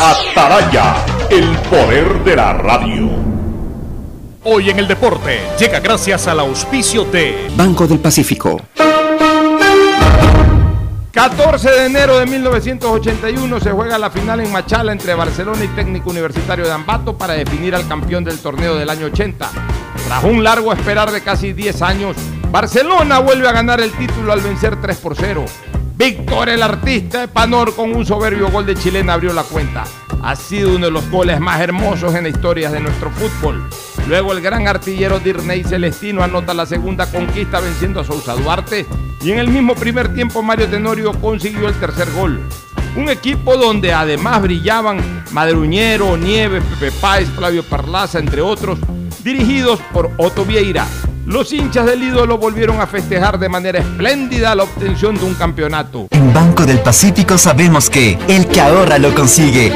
Ataraya, el poder de la radio. Hoy en el deporte llega gracias al auspicio de Banco del Pacífico. 14 de enero de 1981 se juega la final en Machala entre Barcelona y Técnico Universitario de Ambato para definir al campeón del torneo del año 80. Tras un largo esperar de casi 10 años, Barcelona vuelve a ganar el título al vencer 3 por 0. Víctor el artista de Panor con un soberbio gol de chilena abrió la cuenta. Ha sido uno de los goles más hermosos en la historia de nuestro fútbol. Luego el gran artillero Dirney Celestino anota la segunda conquista venciendo a Sousa Duarte y en el mismo primer tiempo Mario Tenorio consiguió el tercer gol. Un equipo donde además brillaban Madruñero, Nieves, Pepe Páez, Flavio Parlaza, entre otros, dirigidos por Otto Vieira. Los hinchas del ídolo volvieron a festejar de manera espléndida la obtención de un campeonato. En Banco del Pacífico sabemos que el que ahorra lo consigue.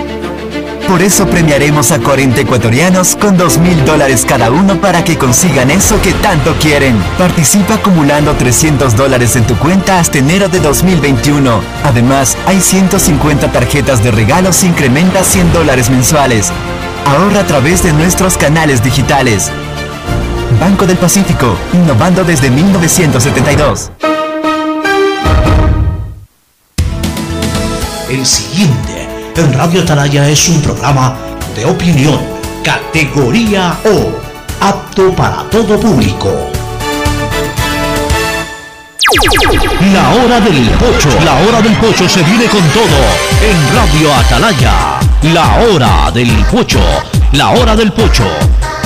Por eso premiaremos a 40 ecuatorianos con 2 mil dólares cada uno para que consigan eso que tanto quieren. Participa acumulando 300 dólares en tu cuenta hasta enero de 2021. Además, hay 150 tarjetas de regalos incrementa 100 dólares mensuales. Ahorra a través de nuestros canales digitales. Banco del Pacífico, innovando desde 1972. El siguiente en Radio Atalaya es un programa de opinión, categoría O, apto para todo público. La hora del pocho, la hora del pocho se viene con todo en Radio Atalaya. La hora del pocho, la hora del pocho.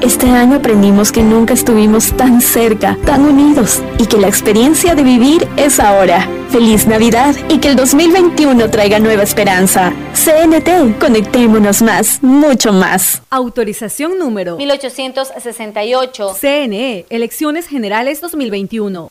Este año aprendimos que nunca estuvimos tan cerca, tan unidos y que la experiencia de vivir es ahora. Feliz Navidad y que el 2021 traiga nueva esperanza. CNT, conectémonos más, mucho más. Autorización número 1868. CNE, Elecciones Generales 2021.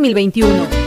2021.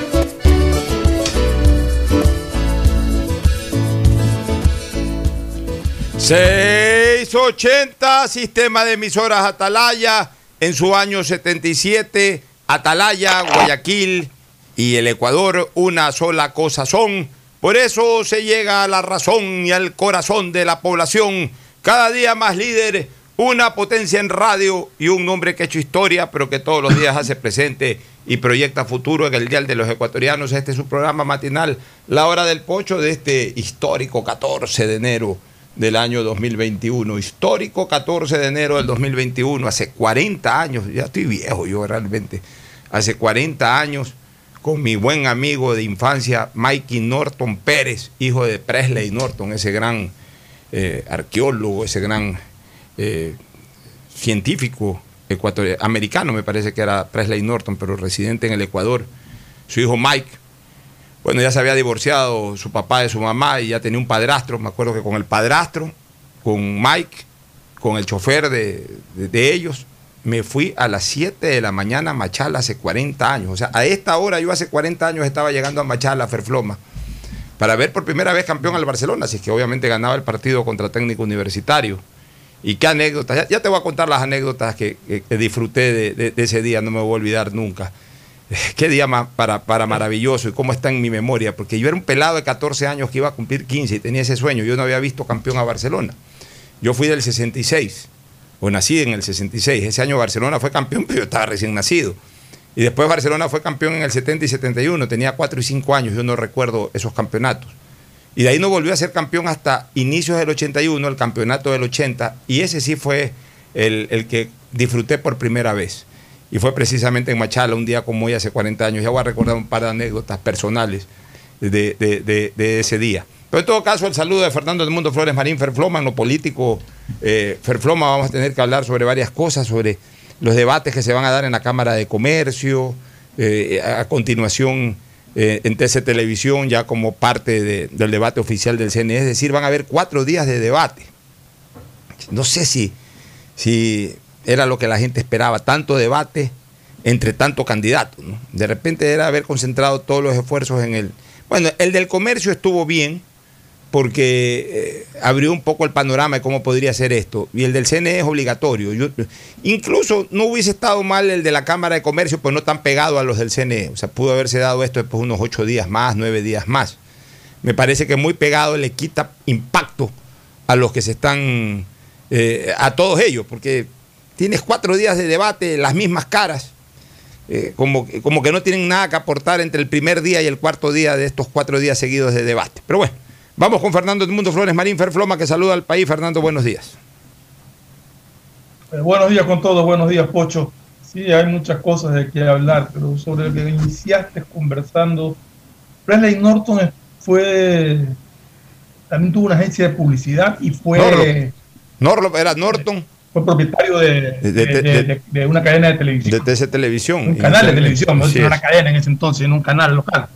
...680, sistema de emisoras Atalaya... ...en su año 77... Atalaya, Guayaquil y el Ecuador una sola cosa son. Por eso se llega a la razón y al corazón de la población. Cada día más líder, una potencia en radio y un nombre que ha hecho historia, pero que todos los días hace presente y proyecta futuro en el Dial de los Ecuatorianos. Este es su programa matinal, La Hora del Pocho, de este histórico 14 de enero del año 2021. Histórico 14 de enero del 2021, hace 40 años, ya estoy viejo yo realmente, hace 40 años con mi buen amigo de infancia, Mikey Norton Pérez, hijo de Presley Norton, ese gran eh, arqueólogo, ese gran eh, científico ecuatoriano, americano, me parece que era Presley Norton, pero residente en el Ecuador. Su hijo Mike, bueno, ya se había divorciado su papá de su mamá y ya tenía un padrastro. Me acuerdo que con el padrastro, con Mike, con el chofer de, de- de ellos, me fui a las 7 de la mañana a Machala hace 40 años. O sea, a esta hora yo hace 40 años estaba llegando a Machala, a Ferfloma, para ver por primera vez campeón al Barcelona, así que obviamente ganaba el partido contra técnico universitario. Y qué anécdotas, ya, te voy a contar las anécdotas que, disfruté de ese día, no me voy a olvidar nunca. Qué día más para, para maravilloso y cómo está en mi memoria, porque yo era un pelado de 14 años que iba a cumplir 15 y tenía ese sueño, yo no había visto campeón a Barcelona. Yo fui del 66, o nací en el 66, ese año Barcelona fue campeón, pero yo estaba recién nacido. Y después Barcelona fue campeón en el 70 y 71, tenía 4 y 5 años, yo no recuerdo esos campeonatos. Y de ahí no volvió a ser campeón hasta inicios del 81, el campeonato del 80, y ese sí fue el, el que disfruté por primera vez. Y fue precisamente en Machala, un día como hoy, hace 40 años. Ya voy a recordar un par de anécdotas personales de, de- de- ese día. Pero en todo caso, el saludo de Fernando del Mundo Flores Marín Ferfloma, en lo político, eh, Ferfloma, vamos a tener que hablar sobre varias cosas, sobre los debates que se van a dar en la Cámara de Comercio, eh, a continuación eh, en TC Televisión, ya como parte de- del debate oficial del CNE. Es decir, van a haber cuatro días de debate. No sé si, si era lo que la gente esperaba, tanto debate entre tanto candidato. De repente era haber concentrado todos los esfuerzos en el... Bueno, el del comercio estuvo bien porque eh, abrió un poco el panorama de cómo podría ser esto. Y el del CNE es obligatorio. Yo- incluso no hubiese estado mal el de la Cámara de Comercio, pues no tan pegado a los del CNE. O sea, pudo haberse dado esto después de unos ocho días más, nueve días más. Me parece que muy pegado le quita impacto a los que se están, eh, a todos ellos, porque tienes cuatro días de debate, las mismas caras, eh, como, como que no tienen nada que aportar entre el primer día y el cuarto día de estos cuatro días seguidos de debate. Pero bueno, vamos con Fernando del Mundo Flores Marín Ferfloma, que saluda al país. Fernando, buenos días. Eh, buenos días con todos, buenos días, Pocho. Sí, hay muchas cosas de que hablar, pero sobre lo que iniciaste conversando, Presley Norton fue, también tuvo una agencia de publicidad y fue, Norlop. Norlop era Norton. fue propietario de, De- una cadena de televisión, De TC Televisión. un canal de televisión, no una cadena en ese entonces, en un canal local.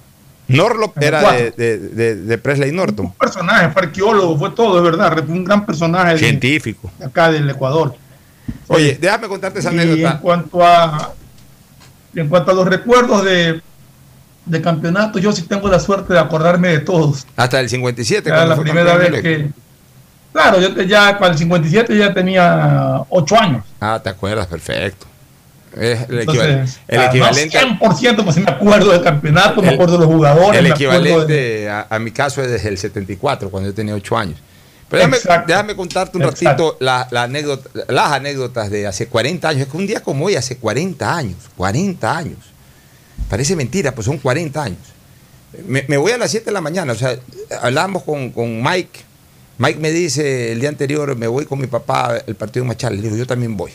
El era de, de- de- de Presley Norton. Un personaje, fue arqueólogo, fue todo, es verdad, fue un gran personaje de- Científico. de acá del Ecuador. Oye, déjame contarte esa Y anécdota. en cuanto a en cuanto a los recuerdos de, de campeonato, yo sí tengo la suerte de acordarme de todos. Hasta el 57. Era la fue primera vez que. Claro, yo te- ya para el 57 ya tenía 8 años. Ah, te acuerdas, perfecto. Es el, Entonces, equival- el ah, no equivalente. 100%, pues me acuerdo del campeonato, me El- acuerdo de los jugadores. El me de- equivalente a, a mi caso es desde el 74, cuando yo tenía 8 años. Pero déjame, contarte un Exacto. ratito la, la anécdota, las anécdotas de hace 40 años. Es que un día como hoy, hace 40 años, 40 años. Parece mentira, pues son 40 años. Me, me voy a las 7 de la mañana, o sea, hablamos con, con Mike. Mike me dice el día anterior, me voy con mi papá al partido de Machal. Le digo, yo también voy.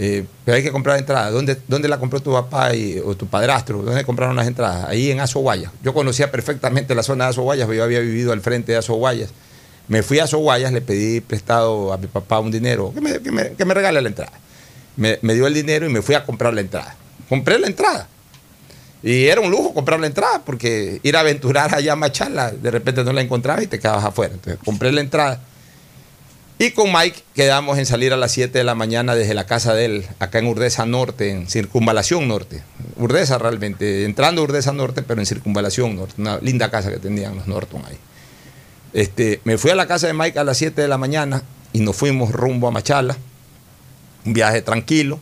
Eh, pero hay que comprar entradas. ¿Dónde, ¿Dónde la compró tu papá o tu padrastro? ¿Dónde compraron las entradas? Ahí en Azoguayas. Yo conocía perfectamente la zona de Azoguayas, porque yo había vivido al frente de Azoguayas. Me fui a Azoguayas, le pedí prestado a mi papá un dinero, que me, que que me regale la entrada. Me, me dio el dinero y me fui a comprar la entrada. Compré la entrada. Y era un lujo comprar la entrada, porque ir a aventurar allá a Machala, de repente no la encontraba y te quedabas afuera. Entonces compré la entrada. Y con Mike quedamos en salir a las 7 de la mañana desde la casa de él, acá en Urdesa Norte, en Circunvalación Norte. Urdesa realmente, entrando a Urdesa Norte, pero en Circunvalación Norte. Una linda casa que tenían los Norton ahí. Este, me fui a la casa de Mike a las 7 de la mañana y nos fuimos rumbo a Machala. Un viaje tranquilo.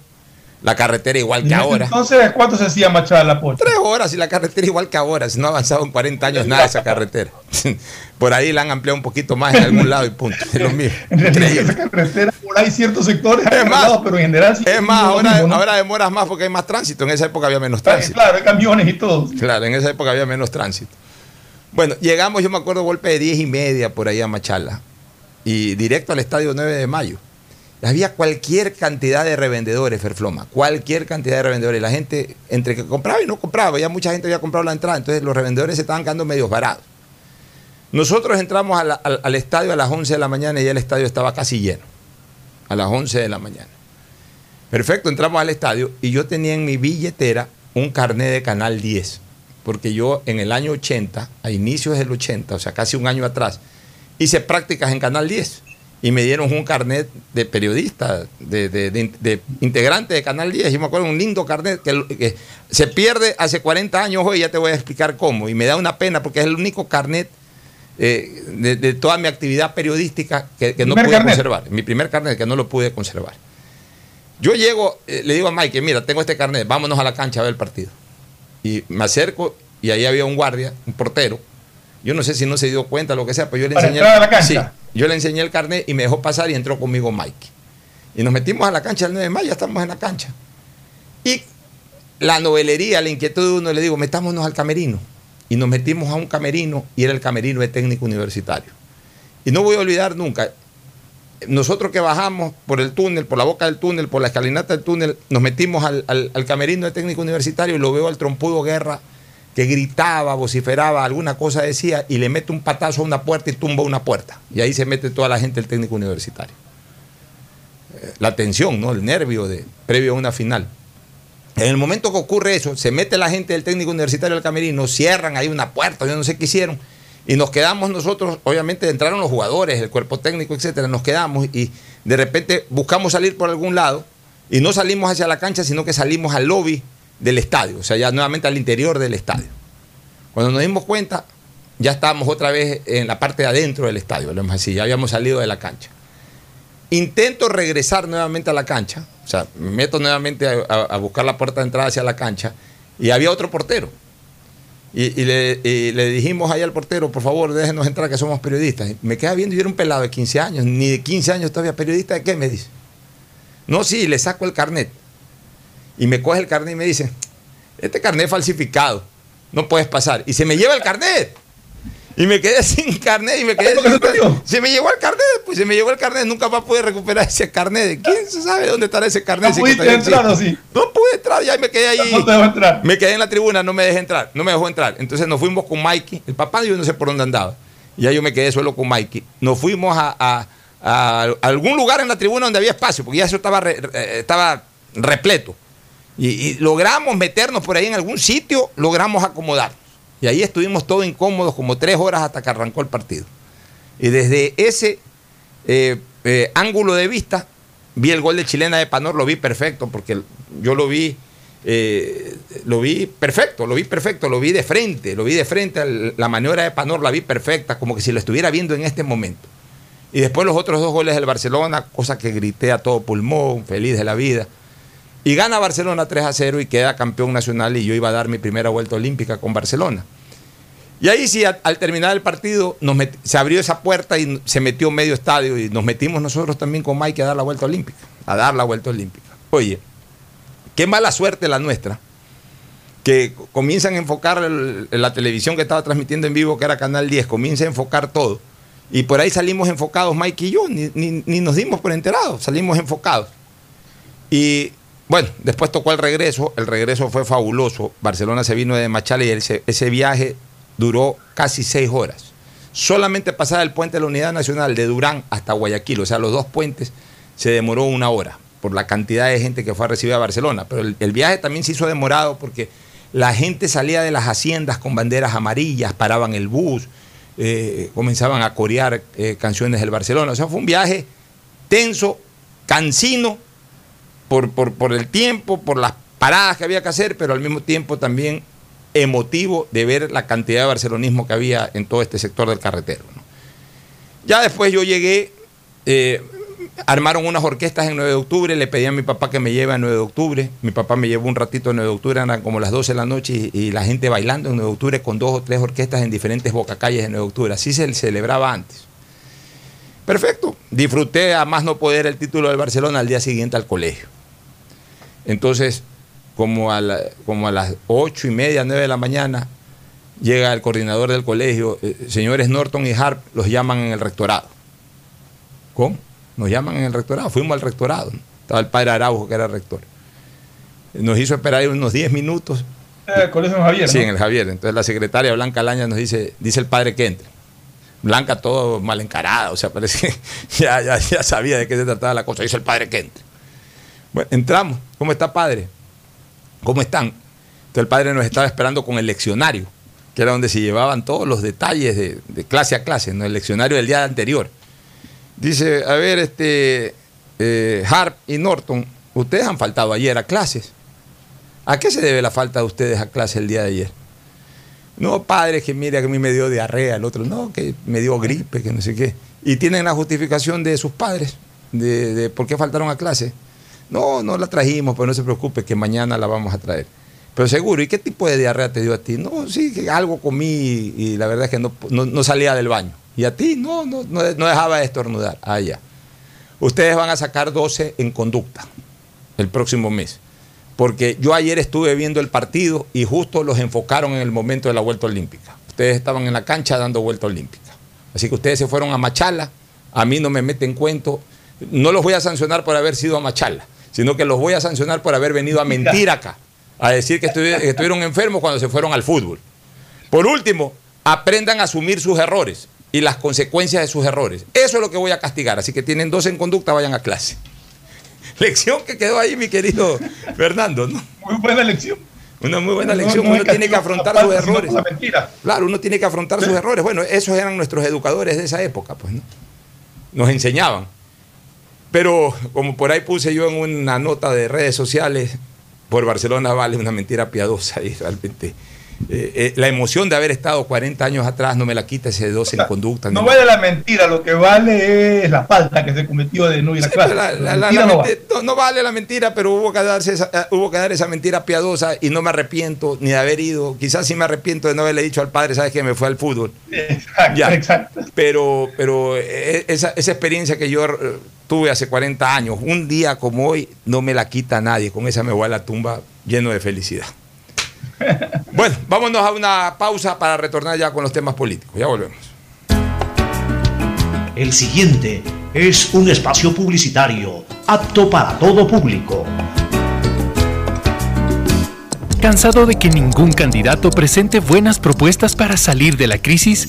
La carretera igual que ahora. Entonces, ¿cuánto se hacía Machala, Pocho? Tres horas y la carretera igual que ahora. Si no ha avanzado en 40 años nada esa carretera. Por ahí la han ampliado un poquito más en algún lado y punto. Es lo mismo. En realidad, esa carretera, por ahí ciertos sectores, Es más, pero en general sí Es más, ahora, mismo, ¿no? ahora demoras más porque hay más tránsito. En esa época había menos tránsito. Claro, hay camiones y todo. Claro, en esa época había menos tránsito. Bueno, llegamos, yo me acuerdo, golpe de 10 y media por ahí a Machala. Y directo al estadio 9 de mayo. Había cualquier cantidad de revendedores, Ferfloma, cualquier cantidad de revendedores. La gente, entre que compraba y no compraba, ya mucha gente había comprado la entrada, entonces los revendedores se estaban quedando medio varados. Nosotros entramos al, al estadio a las 11 de la mañana y ya el estadio estaba casi lleno. A las 11 de la mañana. Perfecto, entramos al estadio y yo tenía en mi billetera un carnet de Canal 10. Porque yo en el año 80, a inicios del 80, o sea, casi un año atrás, hice prácticas en Canal 10 y me dieron un carnet de periodista, de, de- de- de integrante de Canal 10. Yo me acuerdo un lindo carnet que, que se pierde hace 40 años hoy, ya te voy a explicar cómo. Y me da una pena porque es el único carnet eh, de, toda mi actividad periodística que, que no pude carnet. conservar. Mi primer carnet que no lo pude conservar. Yo llego, eh, le digo a Mike, mira, tengo este carnet, vámonos a la cancha a ver el partido. Y me acerco y ahí había un guardia, un portero. Yo no sé si no se dio cuenta, lo que sea, pero yo le Para enseñé. entrar a la cancha. Sí, yo le enseñé el carnet y me dejó pasar y entró conmigo Mike. Y nos metimos a la cancha el 9 de mayo, ya estamos en la cancha. Y la novelería, la inquietud de uno, le digo, metámonos al camerino. Y nos metimos a un camerino y era el camerino de técnico universitario. Y no voy a olvidar nunca, nosotros que bajamos por el túnel, por la boca del túnel, por la escalinata del túnel, nos metimos al, al- al camerino de técnico universitario y lo veo al trompudo Guerra que gritaba, vociferaba, alguna cosa decía y le mete un patazo a una puerta y tumba una puerta. Y ahí se mete toda la gente del técnico universitario. Eh, La tensión, ¿no? El nervio de, previo a una final. En el momento que ocurre eso, se mete la gente del técnico universitario al camerino, cierran ahí una puerta, yo no sé qué hicieron, y nos quedamos nosotros, obviamente entraron los jugadores, el cuerpo técnico, etcétera, nos quedamos y de repente buscamos salir por algún lado y no salimos hacia la cancha, sino que salimos al lobby del estadio, o sea, ya nuevamente al interior del estadio. Cuando nos dimos cuenta, ya estábamos otra vez en la parte de adentro del estadio, lo así, ya habíamos salido de la cancha. Intento regresar nuevamente a la cancha, o sea, me meto nuevamente a, buscar la puerta de entrada hacia la cancha y había otro portero. Y, le, dijimos ahí al portero, por favor, déjenos entrar que somos periodistas. Me queda viendo y era un pelado de 15 años, ni de 15 años todavía periodista, ¿de qué me dice? No, sí, le saco el carnet. Y me coge el carnet y me dice, este carnet es falsificado, no puedes pasar. Y se me lleva el carnet. Y me quedé sin carnet y me quedé sin Se me llevó el carnet, pues se me llevó el carnet. Nunca más pude recuperar ese carnet. ¿Quién se sabe dónde estará ese carnet? ¿No pudiste entrar o existe. sí? No pude entrar, ya me quedé ahí. No te dejó entrar. Me quedé en la tribuna, no me dejé entrar, no me dejó entrar. Entonces nos fuimos con Mikey, el papá yo no sé por dónde andaba. Y ya yo me quedé solo con Mikey. Nos fuimos a, a- a algún lugar en la tribuna donde había espacio, porque ya eso estaba, re- estaba repleto. Y, logramos meternos por ahí en algún sitio, logramos acomodarnos. Y ahí estuvimos todos incómodos como tres horas hasta que arrancó el partido. Y desde ese eh, eh, ángulo de vista, vi el gol de chilena de Panor, lo vi perfecto, porque yo lo vi, eh, lo vi perfecto, lo vi perfecto, lo vi de frente, lo vi de frente, la maniobra de Panor la vi perfecta, como que si lo estuviera viendo en este momento. Y después los otros dos goles del Barcelona, cosa que grité a todo pulmón, feliz de la vida. Y gana Barcelona 3 a 0 y queda campeón nacional y yo iba a dar mi primera vuelta olímpica con Barcelona. Y ahí sí, al terminar el partido, nos se abrió esa puerta y se metió medio estadio y nos metimos nosotros también con Mike a dar la vuelta olímpica, a dar la vuelta olímpica. Oye, qué mala suerte la nuestra, que comienzan a enfocar la televisión que estaba transmitiendo en vivo, que era Canal 10, comienza a enfocar todo. Y por ahí salimos enfocados Mike y yo, ni, ni- ni nos dimos por enterados, salimos enfocados. Y bueno, después tocó el regreso, el regreso fue fabuloso. Barcelona se vino de Machala y ese, viaje duró casi seis horas. Solamente pasar el puente de la Unidad Nacional de Durán hasta Guayaquil, o sea, los dos puentes, se demoró una hora por la cantidad de gente que fue a recibir a Barcelona. Pero el, el viaje también se hizo demorado porque la gente salía de las haciendas con banderas amarillas, paraban el bus, eh, comenzaban a corear eh, canciones del Barcelona. O sea, fue un viaje tenso, cansino, por, por, por el tiempo, por las paradas que había que hacer, pero al mismo tiempo también emotivo de ver la cantidad de barcelonismo que había en todo este sector del carretero. Ya después yo llegué, eh, armaron unas orquestas en 9 de octubre, le pedí a mi papá que me lleve a 9 de octubre, mi papá me llevó un ratito a 9 de octubre, eran como las 12 de la noche y, y la gente bailando en 9 de octubre con dos o tres orquestas en diferentes bocacalles de 9 de octubre, así se celebraba antes. Perfecto, disfruté a más no poder el título del Barcelona al día siguiente al colegio. Entonces, como a, la- como a las ocho y media, nueve de la mañana, llega el coordinador del colegio, eh, señores Norton y Harp los llaman en el rectorado. ¿Cómo? Nos llaman en el rectorado. Fuimos al rectorado. ¿no? Estaba el padre Araujo, que era rector. Nos hizo esperar ahí unos 10 minutos. Eh, Colegio Javier. Sí, ¿no? en el Javier. Entonces la secretaria Blanca Laña nos dice, dice el padre que entre. Blanca todo mal encarada, o sea, parece que ya, ya, ya sabía de qué se trataba la cosa. Dice el padre que entre. Bueno, entramos. ¿Cómo está padre? ¿Cómo están? Entonces el padre nos estaba esperando con el leccionario, que era donde se llevaban todos los detalles de, clase a clase, ¿no? el leccionario del día anterior. Dice, a ver, este eh, Harp y Norton, ustedes han faltado ayer a clases. ¿A qué se debe la falta de ustedes a clase el día de ayer? No, padre, que mira que a mí me dio diarrea, el otro no, que me dio gripe, que no sé qué. Y tienen la justificación de sus padres, de, de por qué faltaron a clase. No, no la trajimos, pero no se preocupe, que mañana la vamos a traer. Pero seguro, ¿y qué tipo de diarrea te dio a ti? No, sí, que algo comí y, y la verdad es que no, no- no salía del baño. ¿Y a ti? No, no, no, no dejaba de estornudar. Ah, ya. Ustedes van a sacar 12 en conducta el próximo mes. Porque yo ayer estuve viendo el partido y justo los enfocaron en el momento de la vuelta olímpica. Ustedes estaban en la cancha dando vuelta olímpica. Así que ustedes se fueron a Machala, a mí no me meten cuento. No los voy a sancionar por haber sido a Machala, sino que los voy a sancionar por haber venido a mentir acá, a decir que, estuvi- que estuvieron enfermos cuando se fueron al fútbol. Por último, aprendan a asumir sus errores y las consecuencias de sus errores. Eso es lo que voy a castigar. Así que tienen dos en conducta, vayan a clase. Lección que quedó ahí, mi querido Fernando, ¿no? Muy buena lección. Una muy buena lección. no uno tiene que afrontar sus errores. por la mentira. Claro, uno tiene que afrontar sus errores. Bueno, esos eran nuestros educadores de esa época, pues, ¿no? Nos enseñaban. Pero como por ahí puse yo en una nota de redes sociales, por Barcelona vale una mentira piadosa y realmente eh, eh, la emoción de haber estado 40 años atrás no me la quita ese dos en conducta. No vale la mentira, lo que vale es la falta que se cometió de no ir a clase. La- no menti- no, no vale la mentira, pero hubo que, darse esa, eh, hubo que dar esa mentira piadosa y no me arrepiento ni de haber ido. Quizás sí me arrepiento de no haberle dicho al padre, sabes que me fue al fútbol. Exacto, Ya. exacto. Pero, pero esa, esa experiencia que yo tuve hace 40 años, un día como hoy, no me la quita nadie. Con esa me voy a la tumba lleno de felicidad. Bueno, vámonos a una pausa para retornar ya con los temas políticos. Ya volvemos. El siguiente es un espacio publicitario apto para todo público. ¿Cansado de que ningún candidato presente buenas propuestas para salir de la crisis?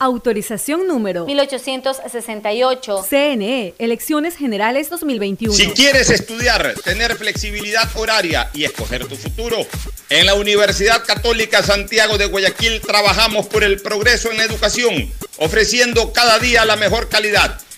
Autorización número 1868. CNE, Elecciones Generales 2021. Si quieres estudiar, tener flexibilidad horaria y escoger tu futuro, en la Universidad Católica Santiago de Guayaquil trabajamos por el progreso en la educación, ofreciendo cada día la mejor calidad.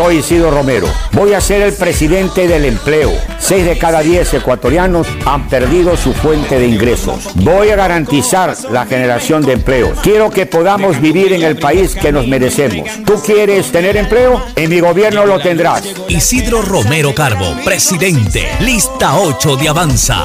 Soy Isidro Romero. Voy a ser el presidente del empleo. Seis de cada diez ecuatorianos han perdido su fuente de ingresos. Voy a garantizar la generación de empleos. Quiero que podamos vivir en el país que nos merecemos. ¿Tú quieres tener empleo? En mi gobierno lo tendrás. Isidro Romero Carbo, presidente. Lista 8 de Avanza.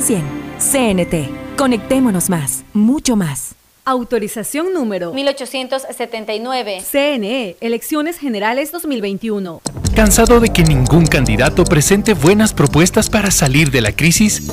1-800-100-100. CNT. Conectémonos más, mucho más. Autorización número 1879. CNE, Elecciones Generales 2021. ¿Cansado de que ningún candidato presente buenas propuestas para salir de la crisis?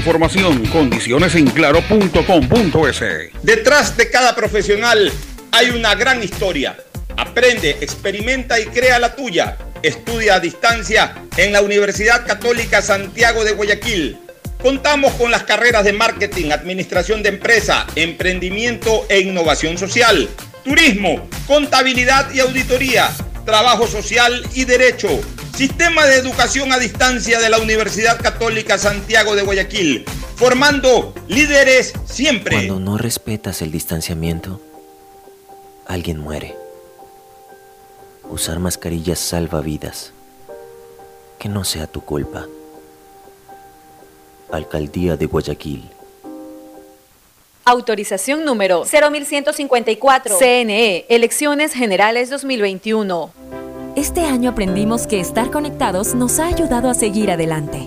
información, condiciones en claro.com.es. Detrás de cada profesional hay una gran historia. Aprende, experimenta y crea la tuya. Estudia a distancia en la Universidad Católica Santiago de Guayaquil. Contamos con las carreras de marketing, administración de empresa, emprendimiento e innovación social, turismo, contabilidad y auditoría, trabajo social y derecho. Sistema de Educación a Distancia de la Universidad Católica Santiago de Guayaquil, formando líderes siempre. Cuando no respetas el distanciamiento, alguien muere. Usar mascarillas salva vidas. Que no sea tu culpa. Alcaldía de Guayaquil. Autorización número 0154. CNE, Elecciones Generales 2021. Este año aprendimos que estar conectados nos ha ayudado a seguir adelante.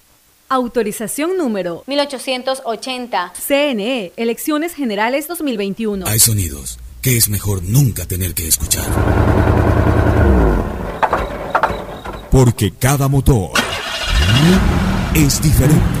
Autorización número 1880. CNE, Elecciones Generales 2021. Hay sonidos que es mejor nunca tener que escuchar. Porque cada motor es diferente.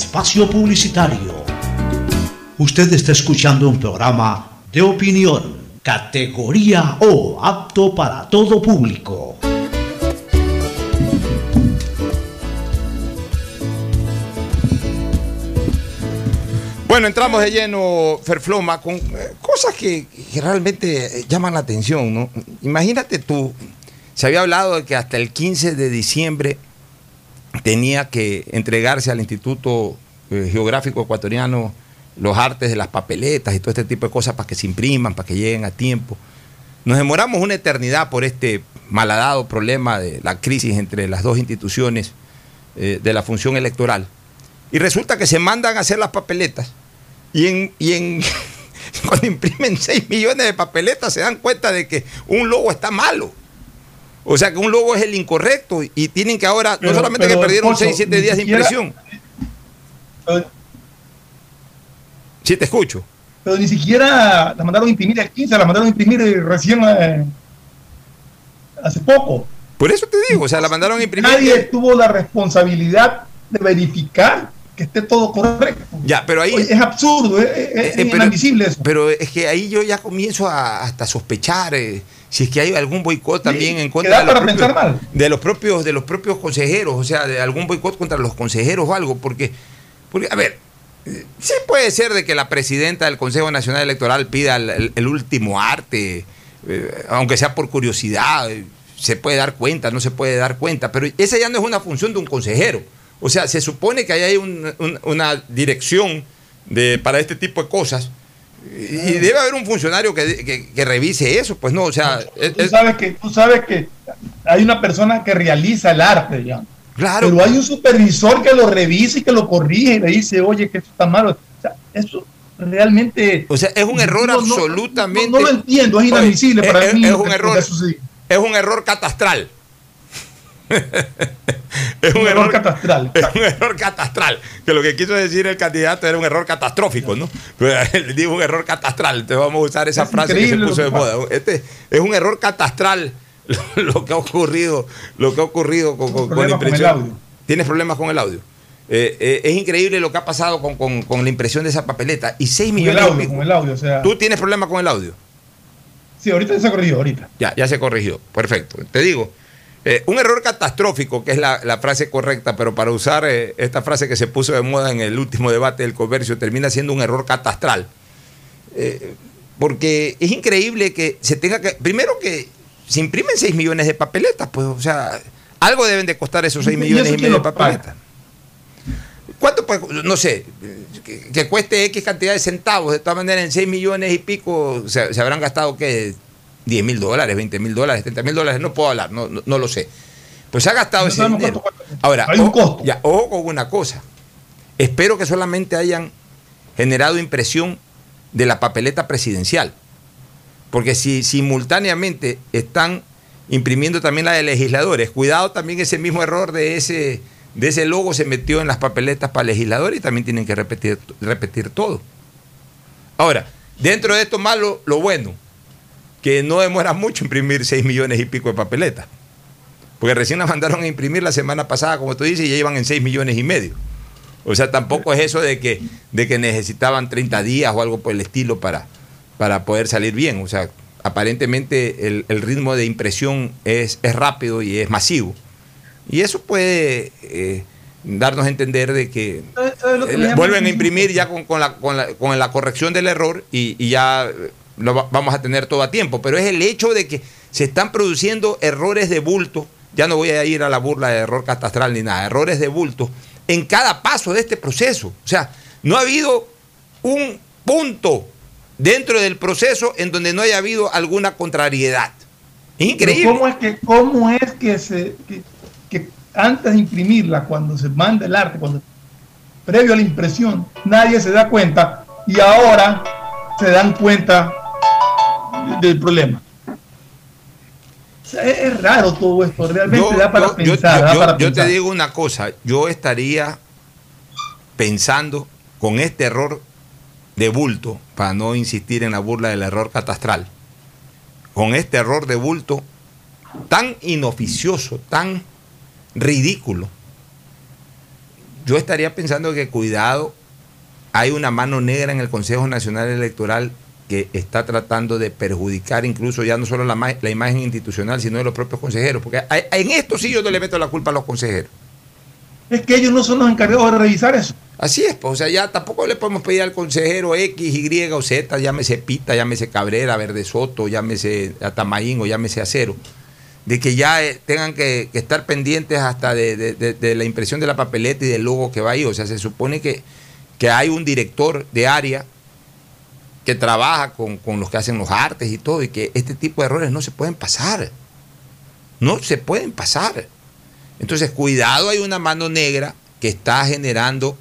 Espacio publicitario. Usted está escuchando un programa de opinión, categoría O, apto para todo público. Bueno, entramos de lleno, Ferfloma, con eh, cosas que, realmente eh, llaman la atención. Imagínate tú, se había hablado de que hasta el 15 de diciembre tenía que entregarse al Instituto eh, Geográfico Ecuatoriano los artes de las papeletas y todo este tipo de cosas para que se impriman, para que lleguen a tiempo. Nos demoramos una eternidad por este malhadado problema de la crisis entre las dos instituciones eh, de la función electoral. Y resulta que se mandan a hacer las papeletas y en, y en, cuando imprimen 6 millones de papeletas se dan cuenta de que un logo está malo. O sea que un logo es el incorrecto y tienen que ahora, no solamente que perdieron 6, 7 días de impresión. Sí, te escucho. Pero ni siquiera la mandaron a imprimir el 15, la mandaron a imprimir recién eh, hace poco. Por eso te digo, o sea, la mandaron a imprimir. Nadie tuvo la responsabilidad de verificar que esté todo correcto. Ya, pero ahí. es absurdo, es, es, Eh, pero, eso. pero es que ahí yo ya comienzo a hasta sospechar eh, si es que hay algún boicot también en contra de los, propios, mal. de los propios de los propios consejeros, o sea, de algún boicot contra los consejeros o algo, porque, porque a ver, sí puede ser de que la presidenta del Consejo Nacional Electoral pida el, el- el último arte, eh, aunque sea por curiosidad, se puede dar cuenta, no se puede dar cuenta, pero esa ya no es una función de un consejero. O sea, se supone que ahí hay un- un- una dirección de, para este tipo de cosas. Y debe haber un funcionario que, que- que revise eso, pues no, o sea, es- Tú es- sabes, que, tú sabes que hay una persona que realiza el arte, ya. Claro. Pero hay un supervisor que lo revisa y que lo corrige y le dice, oye, que esto está malo. O sea, eso realmente. O sea, es un error No, absolutamente. No, no lo entiendo, es inadmisible Oye, para es, mí. es un error, es un error catastral. es un, Un error, error catastral. Es un error catastral. Que lo que quiso decir el candidato era un error catastrófico, ¿no? Pero él dijo un error catastral. Entonces vamos a usar esa Es frase que se puso de moda. Este es un error catastral lo que ha ocurrido, lo que ha ocurrido con, con- con la con impresión. audio. ¿Tienes problemas con el audio? Eh, eh, es increíble lo que ha pasado con, con- con la impresión de esa papeleta. Y 6 Con el millones y audio, pico. con el audio, o sea. ¿Tú tienes problemas con el audio? Sí, ahorita ya se ha corrigido, ahorita. Ya, ya se corrigió. Perfecto. Te digo, eh, un error catastrófico, que es la, la frase correcta, pero para usar eh, esta frase que se puso de moda en el último debate del comercio, termina siendo un error catastral. Eh, porque es increíble que se tenga que. Primero que se imprimen 6 millones de papeletas, pues, o sea, algo deben de costar esos 6 ¿Y millones y medio de papeletas. ¿Cuánto puede, no sé, que, que cueste X cantidad de centavos? De todas maneras, en 6 millones y pico se, se habrán gastado, ¿qué? 10 mil dólares, 20 mil dólares, 30 mil dólares, no puedo hablar, no, no, no lo sé. Pues se ha gastado No ese dinero. cuánto. Ahora, Hay un ojo- costo. ya, ojo con una cosa. Espero que solamente hayan generado impresión de la papeleta presidencial. Porque si simultáneamente están imprimiendo también la de legisladores, cuidado también ese mismo error de ese, de ese logo se metió en las papeletas para legisladores y también tienen que repetir, repetir todo. Ahora, dentro de esto malo, lo bueno, que no demora mucho imprimir 6 millones y pico de papeletas. Porque recién las mandaron a imprimir la semana pasada, como tú dices, y ya iban en 6 millones y medio. O sea, tampoco es eso de que, de que necesitaban 30 días o algo por el estilo para, para poder salir bien. O sea, aparentemente el, el ritmo de impresión es, es rápido y es masivo. Y eso puede eh, darnos a entender de que ¿Sabes- sabes lo que eh, llama vuelven a imprimir ya con, con la, con, la, con la corrección del error y, y ya eh, lo va- vamos a tener todo a tiempo. Pero es el hecho de que se están produciendo errores de bulto. Ya no voy a ir a la burla de error catastral ni nada, errores de bulto en cada paso de este proceso. O sea, no ha habido un punto dentro del proceso en donde no haya habido alguna contrariedad. Increíble. Pero ¿Cómo es que, cómo es que se que, que antes de imprimirla, cuando se manda el arte, cuando previo a la impresión, nadie se da cuenta y ahora se dan cuenta del problema? O sea, es, raro todo esto, realmente Yo- da para yo- pensar. yo- da yo- para yo te digo una cosa, yo estaría pensando con este error de bulto, para no insistir en la burla del error catastral, con este error de bulto tan inoficioso, tan ridículo, yo estaría pensando que cuidado, hay una mano negra en el Consejo Nacional Electoral que está tratando de perjudicar incluso ya no solo la, la imagen institucional, sino de los propios consejeros. Porque hay- en esto sí yo no le meto la culpa a los consejeros. Es que ellos no son los encargados de revisar eso. Así es, pues, o sea, ya tampoco le podemos pedir al consejero X, Y o Z, llámese Pita, llámese Cabrera, Verde Soto, llámese Atamaín o llámese Acero, de que ya eh, tengan que, que estar pendientes hasta de, de- de- de la impresión de la papeleta y del logo que va ahí. O sea, se supone que, que hay un director de área que trabaja con, con los que hacen los artes y todo, y que este tipo de errores no se pueden pasar. No se pueden pasar. Entonces, cuidado, hay una mano negra que está generando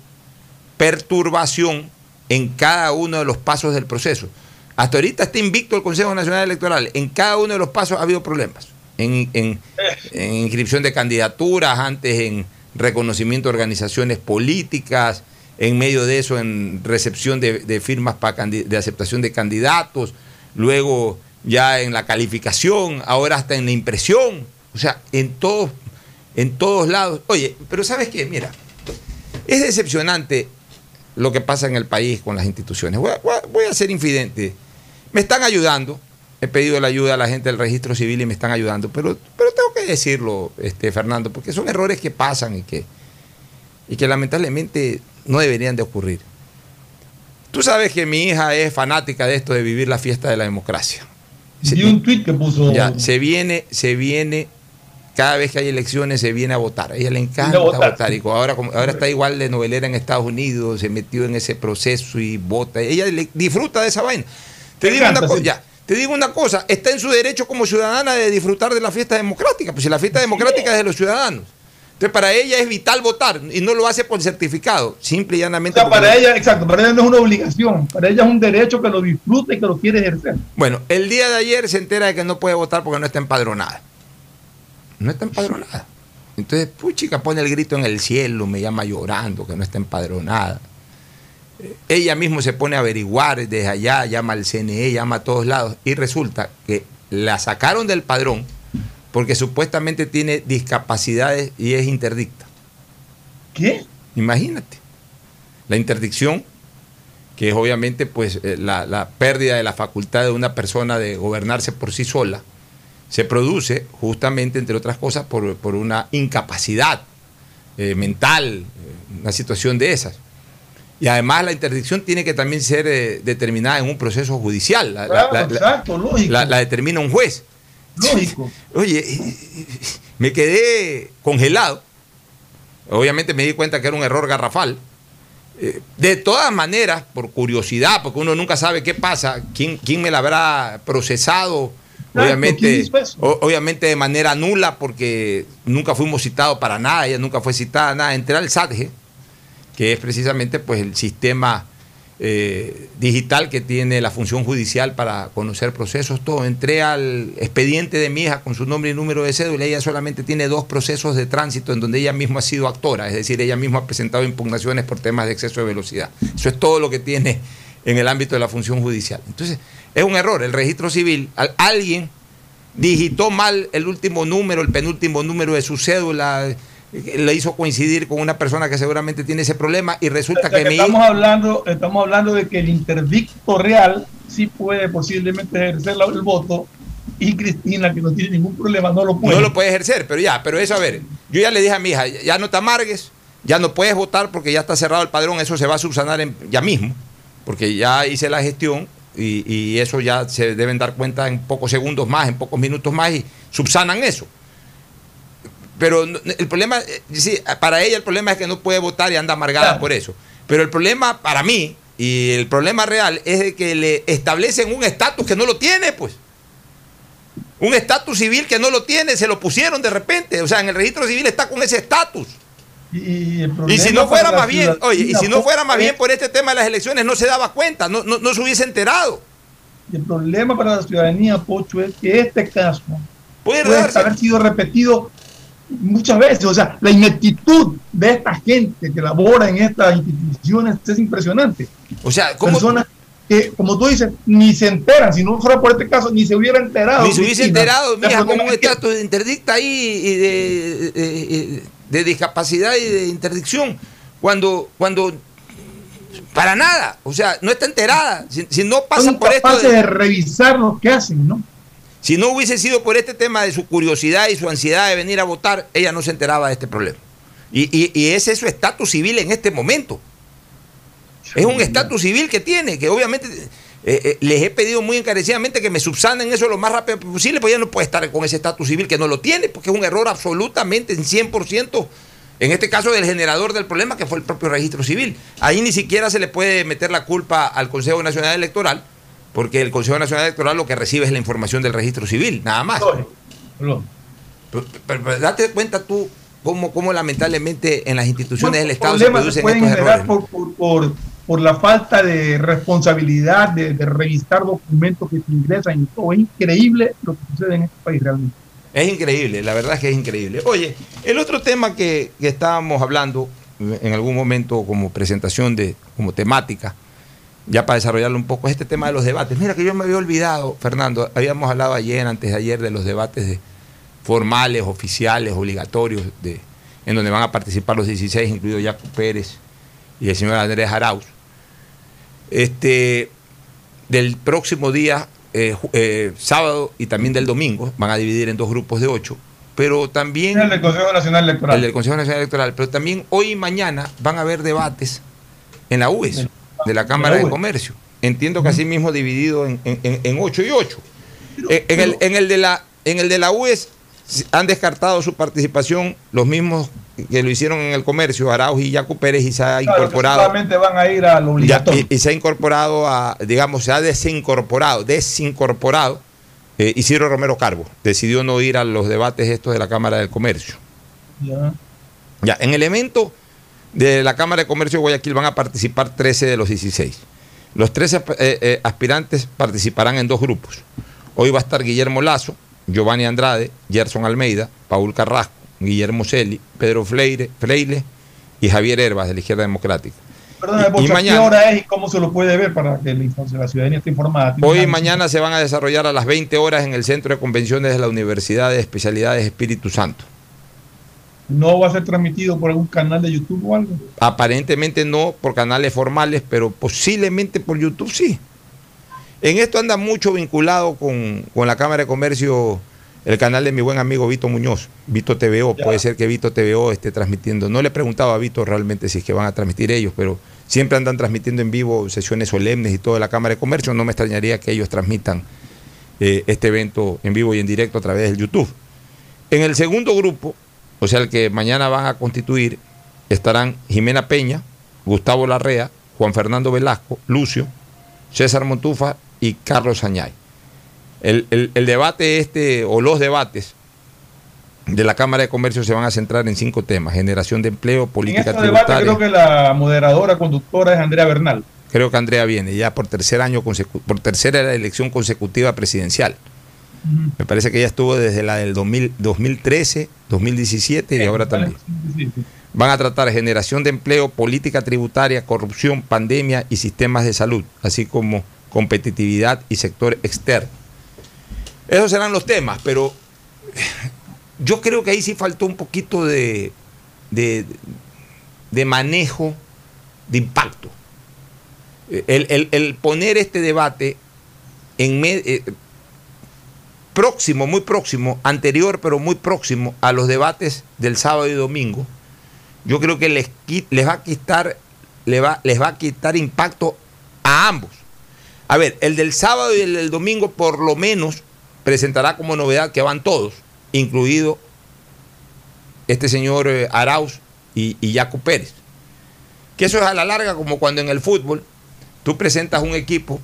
perturbación en cada uno de los pasos del proceso. Hasta ahorita está invicto el Consejo Nacional Electoral. En cada uno de los pasos ha habido problemas. En, en- en inscripción de candidaturas, antes en reconocimiento de organizaciones políticas, en medio de eso en recepción de, firmas para de aceptación de candidatos, luego ya en la calificación, ahora hasta en la impresión. O sea, en todos, en todos lados. Oye, pero ¿sabes qué? Mira, es decepcionante lo que pasa en el país con las instituciones. Voy a- voy a ser infidente. Me están ayudando. He pedido la ayuda a la gente del registro civil y me están ayudando. Pero, pero tengo que decirlo, este, Fernando, porque son errores que pasan y que, y que lamentablemente no deberían de ocurrir. Tú sabes que mi hija es fanática de esto de vivir la fiesta de la democracia. Vi un tweet que puso. Ya, se viene, se viene, cada vez que hay elecciones se viene a votar. A ella le encanta votar. votar. Y como ahora, ahora está igual de novelera en Estados Unidos, se metió en ese proceso y vota. Ella le- disfruta de esa vaina. Te Me digo, encanta, una cosa, sí. ya, te digo una cosa, está en su derecho como ciudadana de disfrutar de la fiesta democrática. Pues si la fiesta democrática es de los ciudadanos. Entonces para ella es vital votar y no lo hace por certificado, simple y O llanamente. sea, porque- para ella, exacto, para ella no es una obligación, para ella es un derecho que lo disfruta y que lo quiere ejercer. Bueno, el día de ayer se entera de que no puede votar porque no está empadronada. No está empadronada. Entonces, puchica, pone el grito en el cielo, me llama llorando que no está empadronada. Eh, Ella mismo se pone a averiguar desde allá, llama al CNE, llama a todos lados y resulta que la sacaron del padrón porque supuestamente tiene discapacidades y es interdicta. ¿Qué? Imagínate. La interdicción, que es obviamente pues eh, la, la pérdida de la facultad de una persona de gobernarse por sí sola, se produce justamente, entre otras cosas, por, por una incapacidad eh, mental, eh, una situación de esas. Y además la interdicción tiene que también ser eh, determinada en un proceso judicial. La, la- Claro, la- la- exacto, lógico. la determina un juez. Lógico. Oye, me quedé congelado. Obviamente me di cuenta que era un error garrafal. Eh, De todas maneras, por curiosidad, porque uno nunca sabe qué pasa, quién, quién me la habrá procesado, obviamente, obviamente de manera nula, porque nunca fuimos citados para nada, ella nunca fue citada, nada. Entré al SATGE, que es precisamente pues, el sistema eh, digital que tiene la función judicial para conocer procesos, todo. Entré al expediente de mi hija con su nombre y número de cédula. Ella solamente tiene dos procesos de tránsito en donde ella misma ha sido actora, es decir, ella misma ha presentado impugnaciones por temas de exceso de velocidad. Eso es todo lo que tiene en el ámbito de la función judicial. Entonces, es un error. El registro civil, al- alguien digitó mal el último número, el penúltimo número de su cédula, le hizo coincidir con una persona que seguramente tiene ese problema y resulta O sea, que, que mi estamos hablando, estamos hablando de que el interdicto real sí puede posiblemente ejercer el voto y Cristina, que no tiene ningún problema, no lo puede. no lo puede ejercer, pero ya, pero eso a ver, yo ya le dije a mi hija, ya no te amargues, ya no puedes votar porque ya está cerrado el padrón, eso se va a subsanar en- ya mismo, porque ya hice la gestión y, y eso ya se deben dar cuenta en pocos segundos más, en pocos minutos más y subsanan eso. Pero el problema, eh, sí, para ella el problema es que no puede votar y anda amargada Claro. por eso. Pero el problema para mí, y el problema real, es de que le establecen un estatus que no lo tiene, pues. Un estatus civil que no lo tiene, se lo pusieron de repente. O sea, en el registro civil está con ese estatus. Y, el Y si no fuera más bien, oye, y si no fuera más bien por este tema de las elecciones, no se daba cuenta, no, no, no se hubiese enterado. El problema para la ciudadanía, Pocho, es que este caso Puede haber sido repetido muchas veces. O sea, la ineptitud de esta gente que labora en estas instituciones es impresionante. O sea, ¿cómo- Personas que, como tú dices, ni se enteran. Si no fuera por este caso, ni se hubiera enterado. Ni se hubiese enterado, mija, con un estatus de interdicta ahí y de, de- discapacidad y de interdicción, cuando, cuando para nada, o sea, no está enterada. Si, si no pasa son por esto, de- de revisar lo que hacen, ¿no? Si no hubiese sido por este tema de su curiosidad y su ansiedad de venir a votar, ella no se enteraba de este problema. Y, y- y ese es su estatus civil en este momento. Es un estatus civil que tiene, que obviamente eh, eh, les he pedido muy encarecidamente que me subsanen eso lo más rápido posible, porque ella no puede estar con ese estatus civil que no lo tiene, porque es un error absolutamente en 100%, en este caso del generador del problema, que fue el propio registro civil. Ahí ni siquiera se le puede meter la culpa al Consejo Nacional Electoral, porque el Consejo Nacional Electoral lo que recibe es la información del registro civil, nada más. Pero, pero- pero date cuenta tú cómo, cómo lamentablemente en las instituciones del Estado se producen pueden estos generar errores. por, por, por por la falta de responsabilidad de, de documentos que se ingresan y todo. Es increíble lo que sucede en este país realmente. Es increíble, la verdad es que es increíble. Oye, el otro tema que, que estábamos hablando en algún momento como presentación de, como temática, ya para desarrollarlo un poco, es este tema de los debates. Mira que yo me había olvidado, Fernando, habíamos hablado ayer, antes de ayer, de los debates de, formales, oficiales, obligatorios, de, en donde van a participar los 16, incluido Jaco Pérez y el señor Andrés Arauz. Este, del próximo día, eh, eh, sábado y también del domingo, van a dividir en dos grupos de ocho, pero también... El del Consejo Nacional Electoral. El del Consejo Nacional Electoral, pero también hoy y mañana van a haber debates en la UES, de la Cámara de. Comercio. Entiendo que así mismo dividido en, en, en- en ocho y ocho. En, en el, en, el de la, en el de la UES han descartado su participación los mismos que lo hicieron en el comercio, Arauz y Yacu Pérez, y se ha Claro, incorporado. solamente van a ir a lo Ya, y, y se ha incorporado a, digamos, se ha desincorporado, desincorporado eh, Isidro Romero Carbo. Decidió no ir a los debates estos de la Cámara del Comercio. Ya. Ya, en el evento de la Cámara de Comercio de Guayaquil van a participar 13 de los 16. Los 13 eh, eh, aspirantes participarán en dos grupos. Hoy va a estar Guillermo Lazo, Giovanni Andrade, Gerson Almeida, Paul Carrasco, Guillermo Celi, Pedro Freire, Freile y Javier Herbas de la Izquierda Democrática. Perdón, Y- Bocha, ¿qué mañana- hora es y cómo se lo puede ver para que la ciudadanía esté informada? Hoy y mañana se van a desarrollar a las 20 horas en el Centro de Convenciones de la Universidad de Especialidades Espíritu Santo. ¿No va a ser transmitido por algún canal de YouTube o algo? Aparentemente no por canales formales, pero posiblemente por YouTube sí. En esto anda mucho vinculado con, con la Cámara de Comercio el canal de mi buen amigo Vito Muñoz, Vito TVO. Puede ser que Vito TVO esté transmitiendo. No le he preguntado a Vito realmente si es que van a transmitir ellos, pero siempre andan transmitiendo en vivo sesiones solemnes y todo de la Cámara de Comercio. No me extrañaría que ellos transmitan eh, este evento en vivo y en directo a través del YouTube. En el segundo grupo, o sea, el que mañana van a constituir, estarán Jimena Peña, Gustavo Larrea, Juan Fernando Velasco, Lucio, César Montufa y Carlos Añay. El, el- el debate este, o los debates de la Cámara de Comercio se van a centrar en cinco temas: generación de empleo, En política este debate tributaria. creo que la moderadora, conductora es Andrea Bernal. Creo que Andrea viene ya por tercer año por tercera elección consecutiva presidencial. Me parece que ella estuvo desde la del 2000 2013, 2017 y ahora también. Van a tratar generación de empleo, política tributaria, corrupción, pandemia y sistemas de salud, así como competitividad y sector externo. Esos serán los temas, pero yo creo que ahí sí faltó un poquito de, de, de manejo de impacto. El, el- el poner este debate en me- eh, próximo, muy próximo, anterior pero muy próximo a los debates del sábado y domingo, yo creo que les, va a quitar, les va a quitar impacto a ambos. A ver, el del sábado y el del domingo por lo menos presentará como novedad que van todos, incluido este señor eh, Arauz y, y Jaco Pérez. Que eso es a la larga como cuando en el fútbol tú presentas un equipo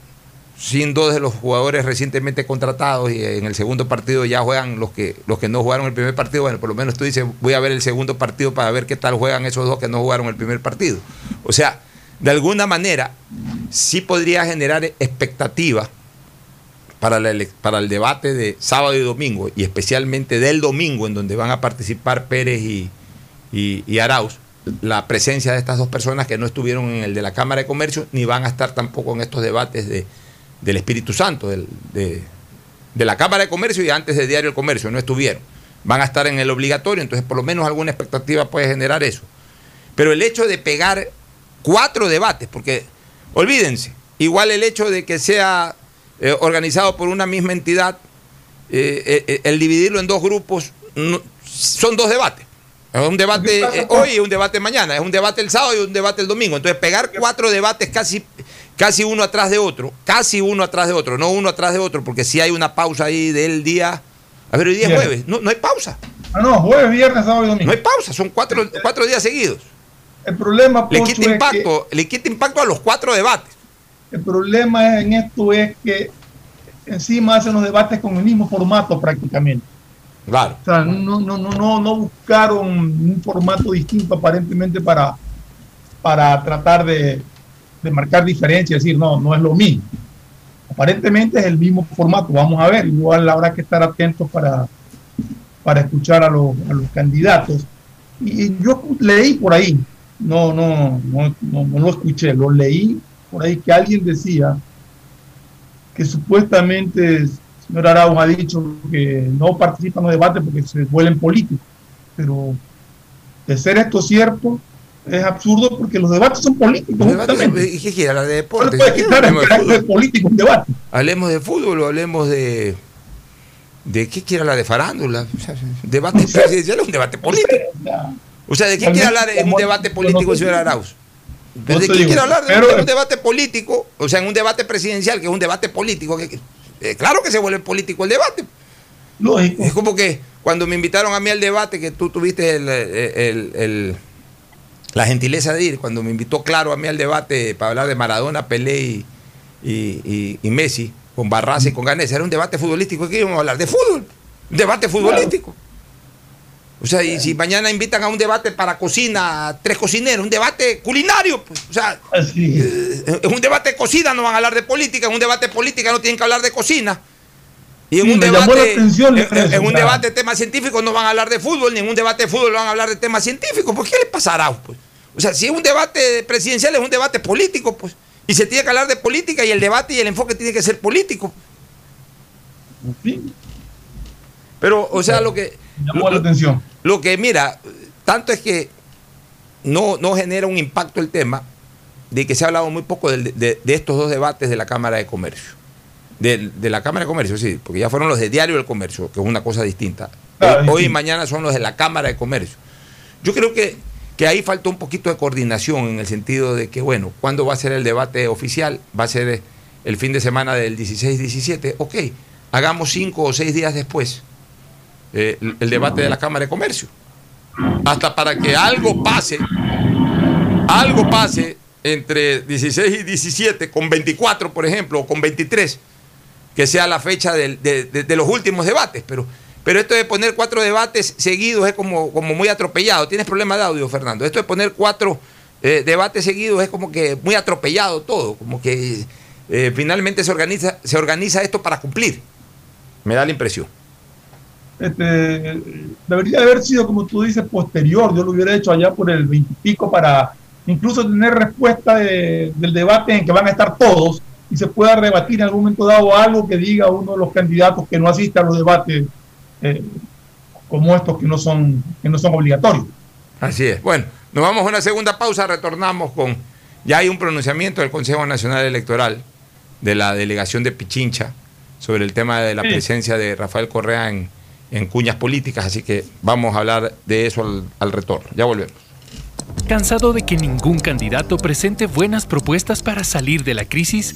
sin dos de los jugadores recientemente contratados y en el segundo partido ya juegan los que, los que no jugaron el primer partido. Bueno, por lo menos tú dices, voy a ver el segundo partido para ver qué tal juegan esos dos que no jugaron el primer partido. O sea, de alguna manera sí podría generar expectativa para, la para el debate de sábado y domingo, y especialmente del domingo, en donde van a participar Pérez y, y, y Arauz, la presencia de estas dos personas que no estuvieron en el de la Cámara de Comercio, ni van a estar tampoco en estos debates de, del Espíritu Santo, del- de, la Cámara de Comercio y antes de Diario El Comercio, no estuvieron. Van a estar en el obligatorio, entonces por lo menos alguna expectativa puede generar eso. Pero el hecho de pegar cuatro debates, porque olvídense, igual el hecho de que sea eh, organizado por una misma entidad, eh, eh, el dividirlo en dos grupos, son dos debates. Es un debate hoy y un debate mañana, es un debate el sábado y un debate el domingo. Entonces pegar cuatro debates casi, casi uno atrás de otro, casi uno atrás de otro, no uno atrás de otro, porque si hay una pausa ahí del día... A ver, hoy día es jueves, no, no hay pausa. Ah, no, jueves, viernes, sábado y domingo. No hay pausa, son cuatro, cuatro días seguidos. El problema, Le quita es impacto, le quita impacto a los cuatro debates. el problema en esto es que encima hacen los debates con el mismo formato prácticamente. Claro. O sea, no, no, no, no, no buscaron un formato distinto aparentemente para, para tratar de, de marcar diferencia, decir, no, no es lo mismo. Aparentemente es el mismo formato, vamos a ver, igual habrá que estar atentos para, para escuchar a los, a los candidatos. Y yo leí por ahí, no, no, no, no, lo escuché, lo leí por ahí que alguien decía que supuestamente el señor Arauz ha dicho que no participa en los debates porque se vuelven políticos. Pero de ser esto cierto, es absurdo porque los debates son políticos. ¿Y qué quiere? ¿Hablar de deporte? No quitar el carácter político un debate. Hablemos de fútbol o hablemos de. ¿De qué quiere hablar de farándula? debate presidencial es un debate político. O sea, ¿de qué quiere hablar en un debate político, señor Arauz? ¿De qué quiere hablar de un debate político? O sea, en un debate presidencial, que es un debate político. Que, eh, claro que se vuelve político el debate. Lógico. Es como que cuando me invitaron a mí al debate, que tú tuviste el la gentileza de ir, cuando me invitó Claro a mí al debate para hablar de Maradona, Pelé y, Messi, con Barraza y con Ganes, era un debate futbolístico, ¿qué íbamos a hablar? De fútbol, un debate futbolístico. O sea, y si mañana invitan a un debate para cocina, tres cocineros, un debate culinario, pues, o sea, eh, en un debate de cocina no van a hablar de política, en un debate de política no tienen que hablar de cocina. Y en un debate, en, un debate de temas científicos no van a hablar de fútbol, ni en un debate de fútbol van a hablar de temas científicos. ¿Por qué le pasará? Pues? O sea, si es un debate presidencial, es un debate político, pues. Y se tiene que hablar de política y el debate y el enfoque tiene que ser político. Pero, o sea, lo que. Llamó la atención. Lo que, mira, tanto es que no, no genera un impacto el tema de que se ha hablado muy poco de, de estos dos debates de la Cámara de Comercio de, la Cámara de Comercio, sí, porque ya fueron los de Diario del Comercio, que es una cosa distinta. hoy, y mañana son los de la Cámara de Comercio. Yo creo que, que ahí falta un poquito de coordinación en el sentido de que, bueno, ¿cuándo va a ser el debate oficial? ¿Va a ser el fin de semana del 16-17? Ok, hagamos cinco o seis días después eh, el debate de la Cámara de Comercio. Hasta para que algo pase, algo pase entre 16 y 17, con 24, por ejemplo, o con 23 que sea la fecha de, los últimos debates, pero, pero esto de poner cuatro debates seguidos es como, como muy atropellado. Tienes problema de audio, Fernando. Esto de poner cuatro eh, debates seguidos es como que muy atropellado todo, como que eh, finalmente se organiza, se organiza esto para cumplir. Me da la impresión. Este, debería haber sido, como tú dices, posterior. Yo lo hubiera hecho allá por el veintipico para incluso tener respuesta del debate en que van a estar todos y se pueda rebatir en algún momento dado algo que diga uno de los candidatos que no asiste a los debates eh, como estos que no son que no son obligatorios. Así es. Bueno, nos vamos a una segunda pausa, retornamos con ya hay un pronunciamiento del Consejo Nacional Electoral de la delegación de Pichincha sobre el tema de la presencia de Rafael Correa en, cuñas políticas, así que vamos a hablar de eso al, al retorno. Ya volvemos. ¿Cansado de que ningún candidato presente buenas propuestas para salir de la crisis?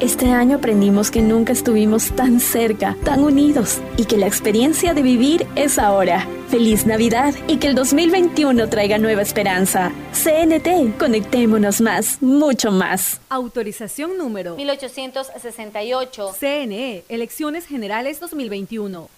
Este año aprendimos que nunca estuvimos tan cerca, tan unidos y que la experiencia de vivir es ahora. Feliz Navidad y que el 2021 traiga nueva esperanza. CNT, conectémonos más, mucho más. Autorización número 1868. CNE, Elecciones Generales 2021.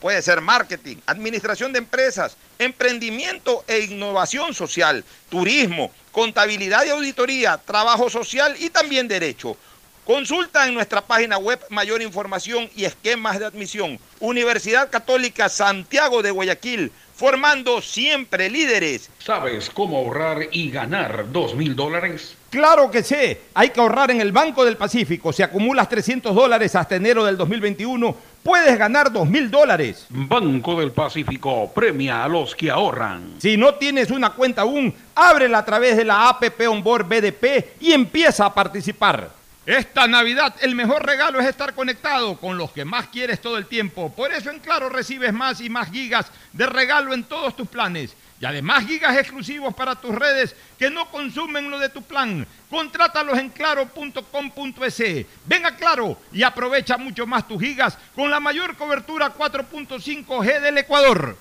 Puede ser marketing, administración de empresas, emprendimiento e innovación social, turismo, contabilidad y auditoría, trabajo social y también derecho. Consulta en nuestra página web mayor información y esquemas de admisión. Universidad Católica Santiago de Guayaquil, formando siempre líderes. ¿Sabes cómo ahorrar y ganar dos mil dólares? Claro que sé, hay que ahorrar en el Banco del Pacífico. Si acumulas 300 dólares hasta enero del 2021, puedes ganar dos mil dólares. Banco del Pacífico premia a los que ahorran. Si no tienes una cuenta aún, ábrela a través de la APP Onboard BDP y empieza a participar. Esta Navidad el mejor regalo es estar conectado con los que más quieres todo el tiempo. Por eso en Claro recibes más y más gigas de regalo en todos tus planes. Y además gigas exclusivos para tus redes que no consumen lo de tu plan. Contrátalos en claro.com.es. Ven a Claro y aprovecha mucho más tus gigas con la mayor cobertura 4.5G del Ecuador.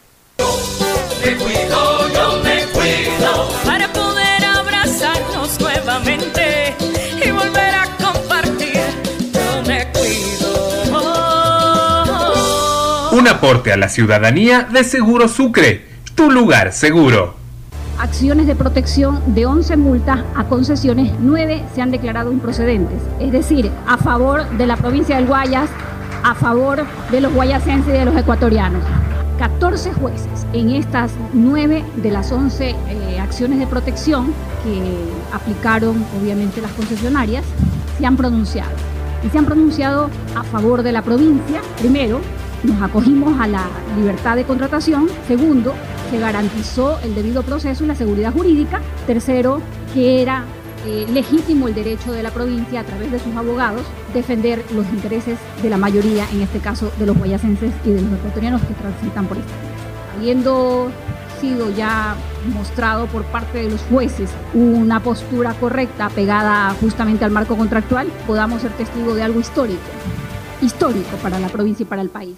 me cuido, yo me cuido. Para poder abrazarnos nuevamente y volver a compartir, yo me cuido. Un aporte a la ciudadanía de Seguro Sucre tu lugar seguro. Acciones de protección de 11 multas a concesiones, 9 se han declarado improcedentes. Es decir, a favor de la provincia del Guayas, a favor de los guayasenses y de los ecuatorianos. 14 jueces en estas 9 de las 11 eh, acciones de protección que aplicaron obviamente las concesionarias se han pronunciado. Y se han pronunciado a favor de la provincia, primero, nos acogimos a la libertad de contratación. Segundo, se garantizó el debido proceso y la seguridad jurídica. Tercero, que era eh, legítimo el derecho de la provincia a través de sus abogados defender los intereses de la mayoría, en este caso de los guayacenses y de los ecuatorianos que transitan por esta Habiendo sido ya mostrado por parte de los jueces una postura correcta pegada justamente al marco contractual, podamos ser testigos de algo histórico, histórico para la provincia y para el país.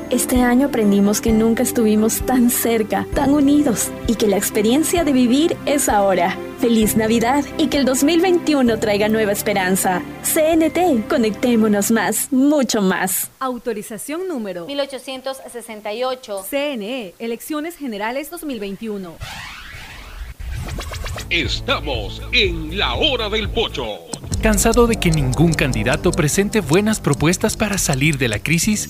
Este año aprendimos que nunca estuvimos tan cerca, tan unidos y que la experiencia de vivir es ahora. Feliz Navidad y que el 2021 traiga nueva esperanza. CNT, conectémonos más, mucho más. Autorización número 1868. CNE, Elecciones Generales 2021. Estamos en la hora del pocho. ¿Cansado de que ningún candidato presente buenas propuestas para salir de la crisis?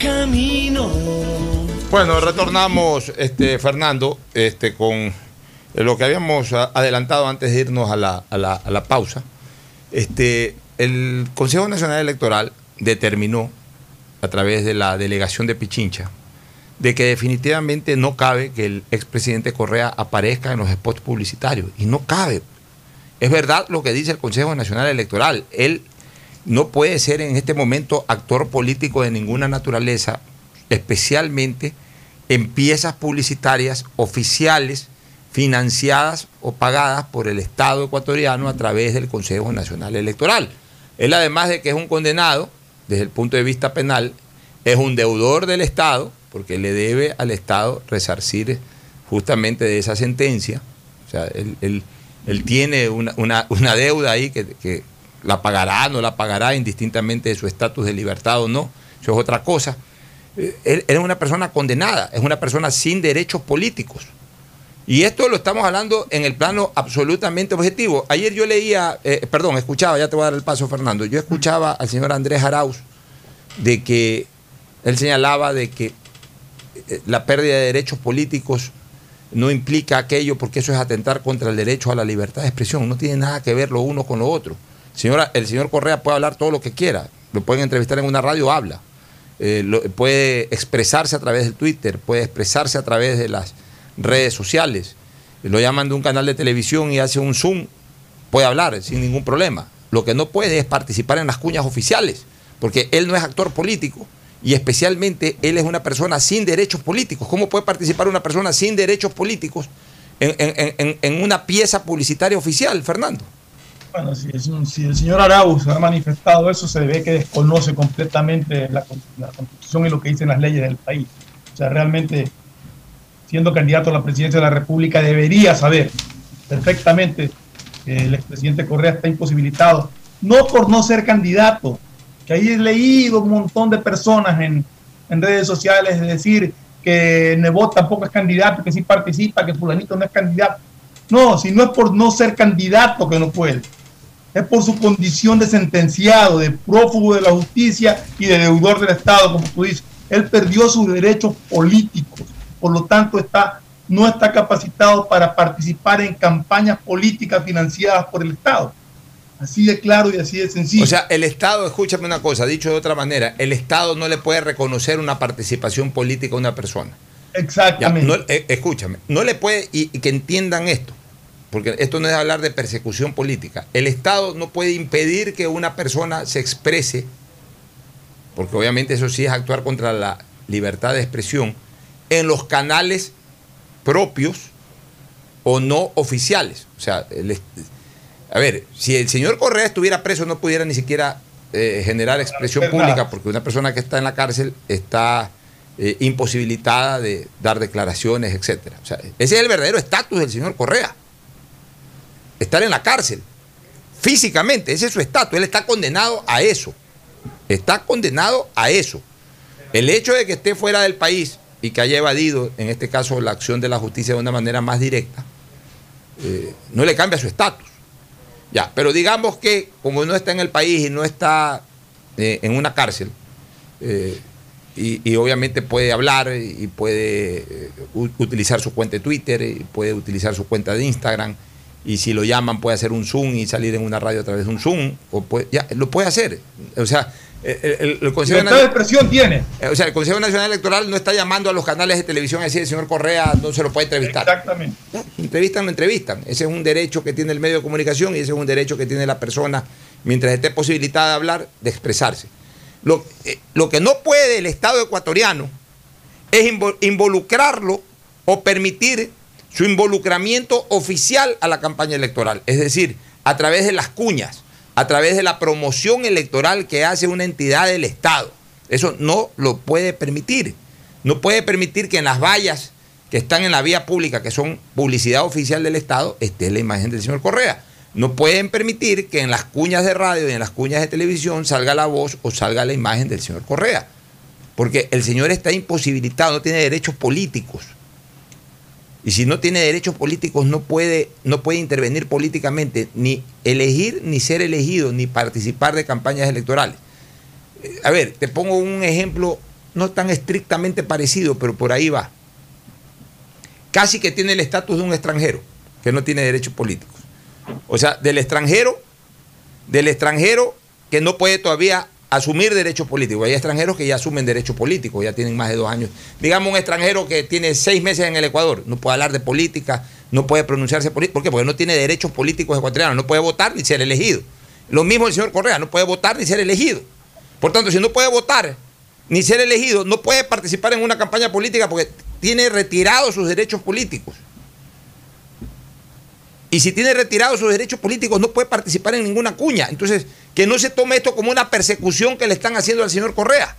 Camino. Bueno, retornamos, este, Fernando, este, con lo que habíamos adelantado antes de irnos a la, a la, a la pausa. Este, el Consejo Nacional Electoral determinó, a través de la delegación de Pichincha, de que definitivamente no cabe que el expresidente Correa aparezca en los spots publicitarios. Y no cabe. Es verdad lo que dice el Consejo Nacional Electoral. Él no puede ser en este momento actor político de ninguna naturaleza, especialmente en piezas publicitarias oficiales financiadas o pagadas por el Estado ecuatoriano a través del Consejo Nacional Electoral. Él además de que es un condenado desde el punto de vista penal, es un deudor del Estado, porque le debe al Estado resarcir justamente de esa sentencia. O sea, él, tiene una, una- una deuda ahí que la pagará, no la pagará, indistintamente de su estatus de libertad o no. Eso es otra cosa. Eh, Él, es una persona condenada, es una persona sin derechos políticos. Y esto lo estamos hablando en el plano absolutamente objetivo. Ayer yo leía, eh, perdón, escuchaba, ya te voy a dar el paso, Fernando. Yo escuchaba al señor Andrés Arauz de que él señalaba de que eh, la pérdida de derechos políticos no implica aquello porque eso es atentar contra el derecho a la libertad de expresión. No tiene nada que ver lo uno con lo otro. Señora, el señor Correa puede hablar todo lo que quiera. Lo pueden entrevistar en una radio, habla. Eh, lo- puede expresarse a través del Twitter, puede expresarse a través de las redes sociales. Lo llaman de un canal de televisión y hace un Zoom, puede hablar sin ningún problema. Lo que no puede es participar en las cuñas oficiales, porque él no es actor político y especialmente él es una persona sin derechos políticos. ¿Cómo puede participar una persona sin derechos políticos en, una pieza publicitaria oficial, Fernando? Bueno, si, el señor Arauz ha manifestado eso, se ve que desconoce completamente la constitución y lo que dicen las leyes del país. O sea, realmente, siendo candidato a la presidencia de la República, debería saber perfectamente que el expresidente Correa está imposibilitado, no por no ser candidato, que ahí he leído un montón de personas en, en redes sociales decir que Nebot tampoco es candidato, que sí participa, que fulanito no es candidato. No, si no es por no ser candidato que no puede, es por su condición de sentenciado, de prófugo de la justicia y de deudor del Estado, como tú dices. Él perdió sus derechos políticos, por lo tanto está, no está capacitado para participar en campañas políticas financiadas por el Estado. Así de claro y así de sencillo. O sea, el Estado, escúchame una cosa, dicho de otra manera, el Estado no le puede reconocer una participación política a una persona. Ya, Exactamente. no- eh, escúchame, no le puede, y, y que entiendan esto, porque esto no es hablar de persecución política. El Estado no puede impedir que una persona se exprese, porque obviamente eso sí es actuar contra la libertad de expresión, en los canales propios o no oficiales. O sea, el a ver, si el señor Correa estuviera preso no pudiera ni siquiera eh, generar expresión pública, porque una persona que está en la cárcel está eh, imposibilitada de dar declaraciones, etcétera. O sea, ese es el verdadero estatus del señor Correa. Estar en la cárcel. Físicamente, ese es su estatus. Él está condenado a eso. Está condenado a eso. El hecho de que esté fuera del país y que haya evadido, en este caso, la acción de la justicia de una manera más directa, eh, no le cambia su estatus. Ya, pero digamos que como no está en el país y no está eh, en una cárcel, eh, y, y obviamente puede hablar y puede utilizar su cuenta de Twitter, y puede utilizar su cuenta de Instagram, y si lo llaman puede hacer un Zoom y salir en una radio a través de un Zoom, o puede- ya, lo puede hacer. O sea, el, el- el Consejo Libertad de expresión tiene. eh, O sea, el Consejo Nacional Electoral no está llamando a los canales de televisión a decir, el señor Correa no se lo puede entrevistar. Exactamente. Entrevistan, lo entrevistan. Ese es un derecho que tiene el medio de comunicación y ese es un derecho que tiene la persona, mientras esté posibilitada de hablar, de expresarse. Lo, eh, lo que no puede el Estado ecuatoriano es invo- involucrarlo o permitir su involucramiento oficial a la campaña electoral. Es decir, a través de las cuñas, a través de la promoción electoral que hace una entidad del Estado. Eso no lo puede permitir. No puede permitir que en las vallas que están en la vía pública, que son publicidad oficial del Estado, esté la imagen del señor Correa. No pueden permitir que en las cuñas de radio y en las cuñas de televisión salga la voz o salga la imagen del señor Correa. Porque el señor está imposibilitado, no tiene derechos políticos. Y si no tiene derechos políticos, no puede, no puede intervenir políticamente, ni elegir, ni ser elegido, ni participar de campañas electorales. Eh, A ver, te pongo un ejemplo no tan estrictamente parecido, pero por ahí va. Casi que tiene el estatus de un extranjero, que no tiene derechos políticos. O sea, del extranjero, del extranjero que no puede todavía asumir derechos políticos. Hay extranjeros que ya asumen derechos políticos, ya tienen más de dos años. Digamos un extranjero que tiene seis meses en el Ecuador, no puede hablar de política, no puede pronunciarse política. ¿Por qué? Porque no tiene derechos políticos ecuatorianos, no puede votar ni ser elegido. Lo mismo el señor Correa, no puede votar ni ser elegido. Por tanto, si no puede votar ni ser elegido, no puede participar en una campaña política porque tiene retirados sus derechos políticos. Y si tiene retirados sus derechos políticos, no puede participar en ninguna cuña. Entonces, que no se tome esto como una persecución que le están haciendo al señor Correa.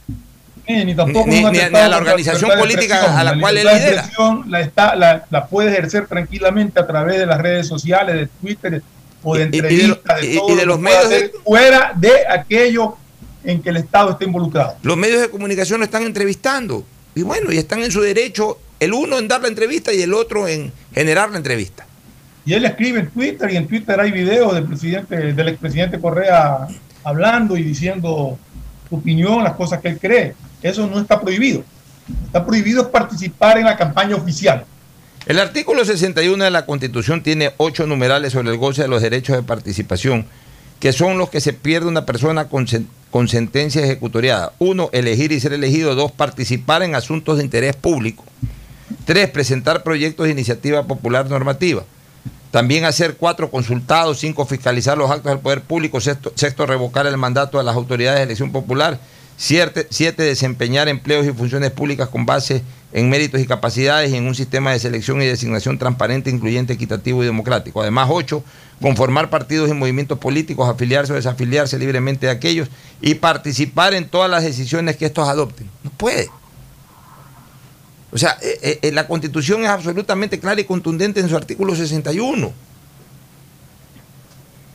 Ni, ni tampoco Ni- un ni a- atentado ni a la organización política a la cual él lidera. La, está, la, la puede ejercer tranquilamente a través de las redes sociales, de Twitter o de Y- y entrevistas, de, y- de los medios de- fuera de aquello en que el Estado está involucrado. Los medios de comunicación lo están entrevistando. Y bueno, y están en su derecho, el uno en dar la entrevista y el otro en generar la entrevista. Y él escribe en Twitter y en Twitter hay videos del presidente, del expresidente Correa hablando y diciendo su opinión, las cosas que él cree. Eso no está prohibido. Está prohibido participar en la campaña oficial. El artículo 61 de la Constitución tiene ocho numerales sobre el goce de los derechos de participación, que son los que se pierde una persona con, con sentencia ejecutoriada. Uno, elegir y ser elegido. Dos, participar en asuntos de interés público. Tres, presentar proyectos de iniciativa popular normativa. También hacer cuatro consultados, cinco fiscalizar los actos del poder público, sexto, revocar el mandato de las autoridades de elección popular, siete, siete, desempeñar empleos y funciones públicas con base en méritos y capacidades y en un sistema de selección y designación transparente, incluyente, equitativo y democrático. Además, ocho, conformar partidos y movimientos políticos, afiliarse o desafiliarse libremente de aquellos y participar en todas las decisiones que estos adopten. No puede. O sea, eh, eh, la constitución es absolutamente clara y contundente en su artículo 61.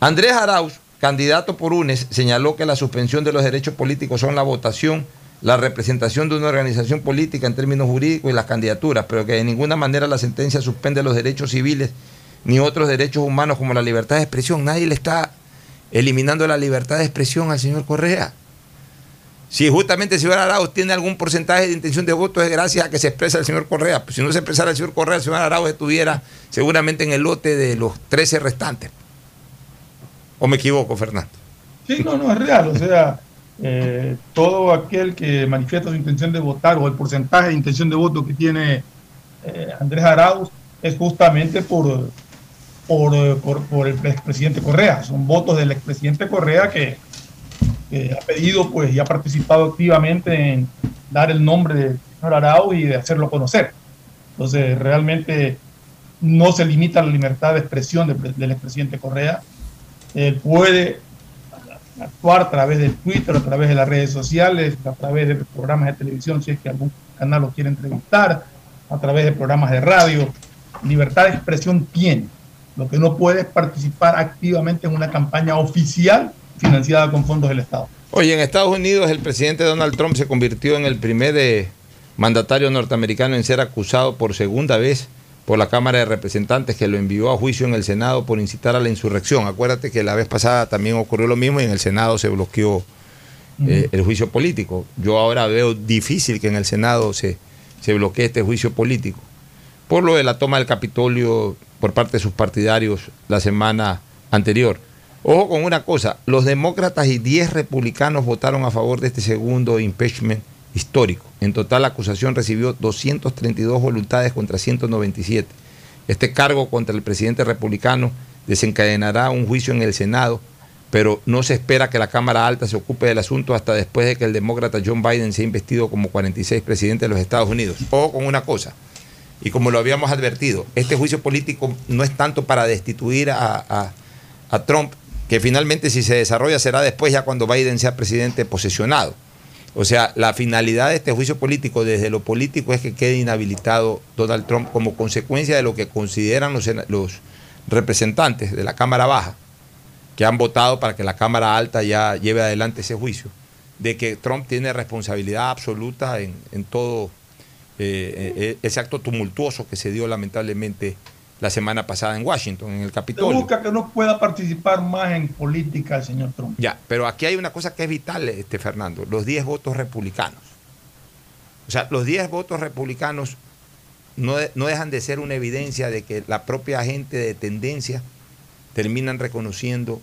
Andrés Arauz, candidato por UNES, señaló que la suspensión de los derechos políticos son la votación, la representación de una organización política en términos jurídicos y las candidaturas, pero que de ninguna manera la sentencia suspende los derechos civiles ni otros derechos humanos como la libertad de expresión. Nadie le está eliminando la libertad de expresión al señor Correa. Si justamente el señor Arauz tiene algún porcentaje de intención de voto es gracias a que se expresa el señor Correa. Pues si no se expresara el señor Correa, el señor Arauz estuviera seguramente en el lote de los 13 restantes. ¿O me equivoco, Fernando? Sí, no, no, es real. O sea, eh, todo aquel que manifiesta su intención de votar o el porcentaje de intención de voto que tiene eh, Andrés Arauz es justamente por, por, por, por el expresidente Correa. Son votos del expresidente Correa que, ha pedido pues y ha participado activamente en dar el nombre del señor Arauz y de hacerlo conocer. Entonces, realmente no se limita la libertad de expresión del, del expresidente Correa. Él puede actuar a través de Twitter, a través de las redes sociales, a través de programas de televisión, si es que algún canal lo quiere entrevistar, a través de programas de radio. Libertad de expresión tiene. Lo que no puede es participar activamente en una campaña oficial financiada con fondos del Estado. Oye, en Estados Unidos el presidente Donald Trump se convirtió en el primer eh, mandatario norteamericano en ser acusado por segunda vez por la Cámara de Representantes que lo envió a juicio en el Senado por incitar a la insurrección. Acuérdate que la vez pasada también ocurrió lo mismo y en el Senado se bloqueó eh, el juicio político. Yo ahora veo difícil que en el Senado se, se bloquee este juicio político por lo de la toma del Capitolio por parte de sus partidarios la semana anterior. Ojo con una cosa, los demócratas y 10 republicanos votaron a favor de este segundo impeachment histórico. En total la acusación recibió 232 voluntades contra 197. Este cargo contra el presidente republicano desencadenará un juicio en el Senado, pero no se espera que la Cámara Alta se ocupe del asunto hasta después de que el demócrata John Biden sea investido como 46 presidente de los Estados Unidos. Ojo con una cosa, y como lo habíamos advertido, este juicio político no es tanto para destituir a, a, a Trump, que finalmente si se desarrolla será después ya cuando Biden sea presidente posesionado. O sea, la finalidad de este juicio político desde lo político es que quede inhabilitado Donald Trump como consecuencia de lo que consideran los, representantes de la Cámara Baja, que han votado para que la Cámara Alta ya lleve adelante ese juicio, de que Trump tiene responsabilidad absoluta en, en todo eh, ese acto tumultuoso que se dio lamentablemente la semana pasada en Washington, en el Capitolio. busca que no pueda participar más en política el señor Trump. Ya, pero aquí hay una cosa que es vital, este Fernando, los 10 votos republicanos. O sea, los 10 votos republicanos no, no dejan de ser una evidencia de que la propia gente de tendencia terminan reconociendo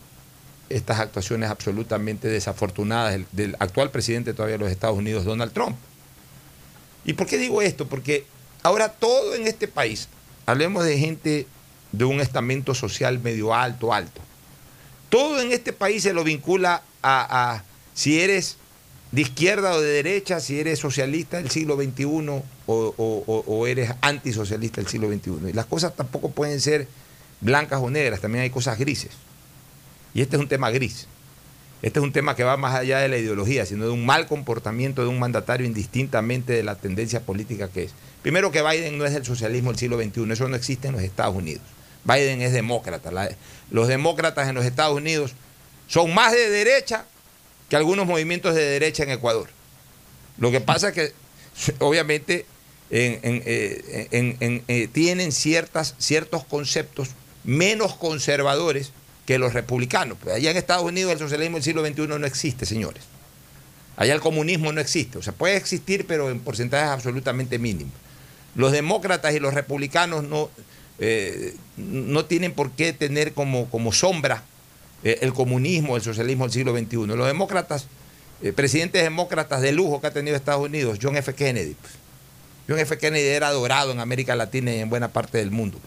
estas actuaciones absolutamente desafortunadas del, del actual presidente todavía de los Estados Unidos, Donald Trump. ¿Y por qué digo esto? Porque ahora todo en este país, hablemos de gente de un estamento social medio alto, alto, todo en este país se lo vincula a, si eres de izquierda o de derecha, si eres socialista del siglo XXI o- o eres antisocialista del siglo XXI. Y las cosas tampoco pueden ser blancas o negras, también hay cosas grises. Y este es un tema gris. Este es un tema que va más allá de la ideología, sino de un mal comportamiento de un mandatario indistintamente de la tendencia política que es. Primero que Biden no es el socialismo del siglo XXI, eso no existe en los Estados Unidos. Biden es demócrata. los demócratas en los Estados Unidos son más de derecha que algunos movimientos de derecha en Ecuador. Lo que pasa es que obviamente eh, eh, tienen ciertas, ciertos conceptos menos conservadores que los republicanos. Pues allá en Estados Unidos el socialismo del siglo XXI no existe, señores. Allá el comunismo no existe. O sea, puede existir, pero en porcentajes absolutamente mínimos. Los demócratas y los republicanos no, eh, no tienen por qué tener como, como sombra eh, el comunismo, el socialismo del siglo XXI. Los demócratas, eh, presidentes demócratas de lujo que ha tenido Estados Unidos, John F. Kennedy. Pues. John F. Kennedy era adorado en América Latina y en buena parte del mundo.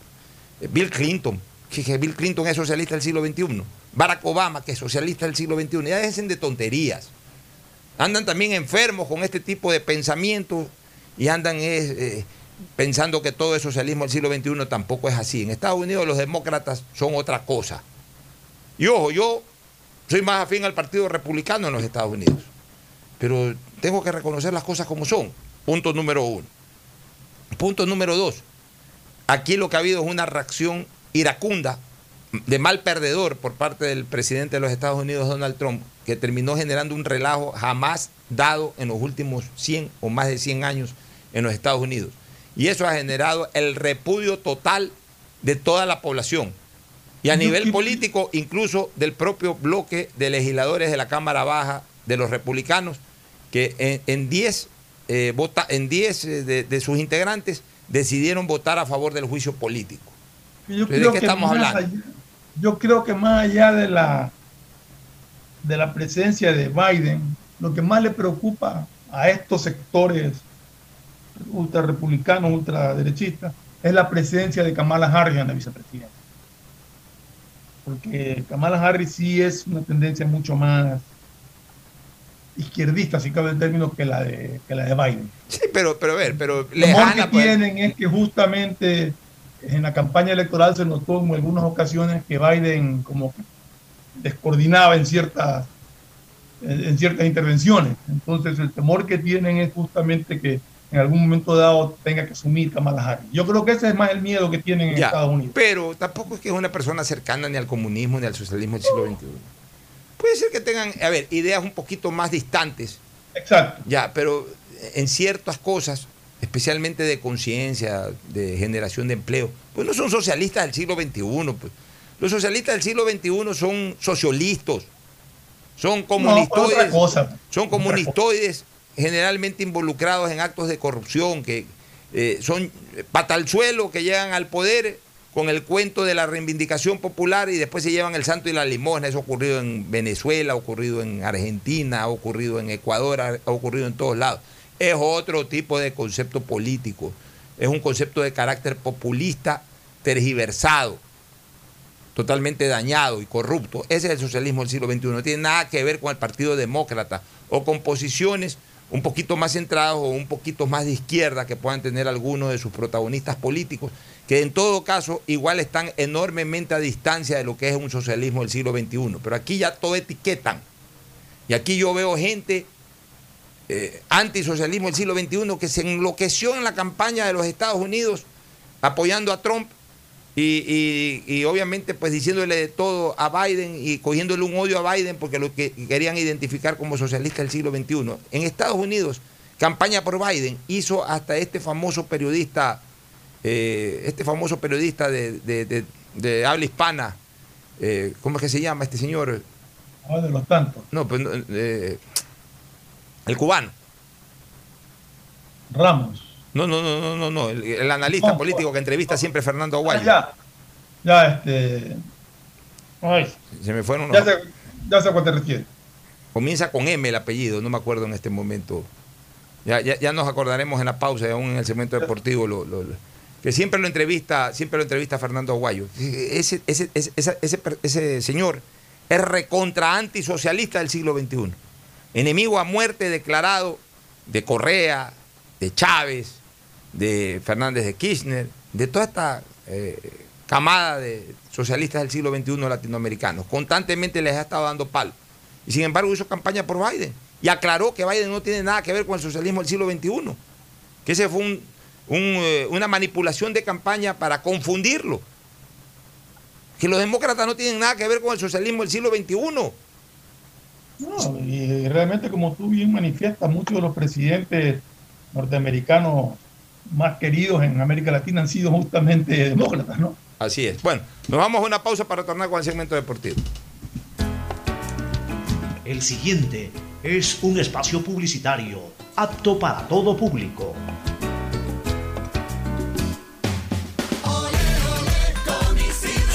Bill Clinton, que Bill Clinton es socialista del siglo XXI. Barack Obama, que es socialista del siglo XXI. Ya dejen de tonterías. Andan también enfermos con este tipo de pensamientos y andan pensando que todo es socialismo del siglo XXI. Tampoco es así. En Estados Unidos los demócratas son otra cosa. Y ojo, yo soy más afín al Partido Republicano en los Estados Unidos. Pero tengo que reconocer las cosas como son. Punto número uno. Punto número dos. Aquí lo que ha habido es una reacción iracunda, de mal perdedor por parte del presidente de los Estados Unidos, Donald Trump, que terminó generando un relajo jamás dado en los últimos 100 o más de 100 años en los Estados Unidos. Y eso ha generado el repudio total de toda la población. Y a nivel político, incluso del propio bloque de legisladores de la Cámara Baja de los republicanos, que en 10 eh, en eh, de sus integrantes decidieron votar a favor del juicio político. Yo creo que estamos hablando? yo creo que más allá de la, de la presencia de Biden, lo que más le preocupa a estos sectores ultra republicanos, ultraderechistas, es la presencia de Kamala Harris en la vicepresidencia. Porque Kamala Harris sí es una tendencia mucho más izquierdista, si cabe el término, que la de, que la de Biden. Sí, pero, pero a ver, pero Lo que pues. tienen es que justamente en la campaña electoral se notó en algunas ocasiones que Biden como descoordinaba en ciertas, en ciertas intervenciones. Entonces el temor que tienen es justamente que en algún momento dado tenga que asumir Kamala Harris. Yo creo que ese es más el miedo que tienen en Estados Unidos. Pero tampoco es que es una persona cercana ni al comunismo ni al socialismo del siglo XXI. Puede ser que tengan, a ver, ideas un poquito más distantes. Exacto. Ya, pero en ciertas cosas especialmente de conciencia, de generación de empleo, pues no son socialistas del siglo XXI. Pues. Los socialistas del siglo XXI son socialistas, son comunistoides, son comunistoides generalmente involucrados en actos de corrupción, que eh, son patalzuelos que llegan al poder con el cuento de la reivindicación popular y después se llevan el santo y la limosna. Eso ha ocurrido en Venezuela, ha ocurrido en Argentina, ha ocurrido en Ecuador, ha ocurrido en todos lados es otro tipo de concepto político. Es un concepto de carácter populista tergiversado, totalmente dañado y corrupto. Ese es el socialismo del siglo XXI. No tiene nada que ver con el Partido Demócrata o con posiciones un poquito más centradas o un poquito más de izquierda que puedan tener algunos de sus protagonistas políticos, que en todo caso igual están enormemente a distancia de lo que es un socialismo del siglo XXI. Pero aquí ya todo etiquetan. Y aquí yo veo gente eh, antisocialismo del siglo XXI que se enloqueció en la campaña de los Estados Unidos apoyando a Trump y, obviamente pues diciéndole de todo a Biden y cogiéndole un odio a Biden porque lo que querían identificar como socialista del siglo XXI. En Estados Unidos, campaña por Biden hizo hasta este famoso periodista, eh, este famoso periodista de, habla hispana, eh, ¿cómo es que se llama este señor? Ah, de los tantos. No, pues el cubano. Ramos. No, no, no, no, no, no. El, analista político que entrevista siempre Fernando Aguayo. Ya, ya, este. Ay. Se me fueron Ya sé, ya sé a cuál te refieres. Comienza con M el apellido, no me acuerdo en este momento. Ya, ya, ya nos acordaremos en la pausa, aún en el segmento deportivo, lo, lo, que siempre lo entrevista, siempre lo entrevista Fernando Aguayo. Ese, ese, ese, ese, ese señor es recontra antisocialista del siglo XXI enemigo a muerte declarado de Correa, de Chávez, de Fernández de Kirchner, de toda esta eh, camada de socialistas del siglo XXI latinoamericanos. Constantemente les ha estado dando palo. Y sin embargo hizo campaña por Biden. Y aclaró que Biden no tiene nada que ver con el socialismo del siglo XXI. Que ese fue un, eh, una manipulación de campaña para confundirlo. Que los demócratas no tienen nada que ver con el socialismo del siglo XXI. No, y realmente como tú bien manifiestas, muchos de los presidentes norteamericanos más queridos en América Latina han sido justamente demócratas, ¿no? Así es. Bueno, nos vamos a una pausa para retornar con el segmento deportivo. El siguiente es un espacio publicitario apto para todo público.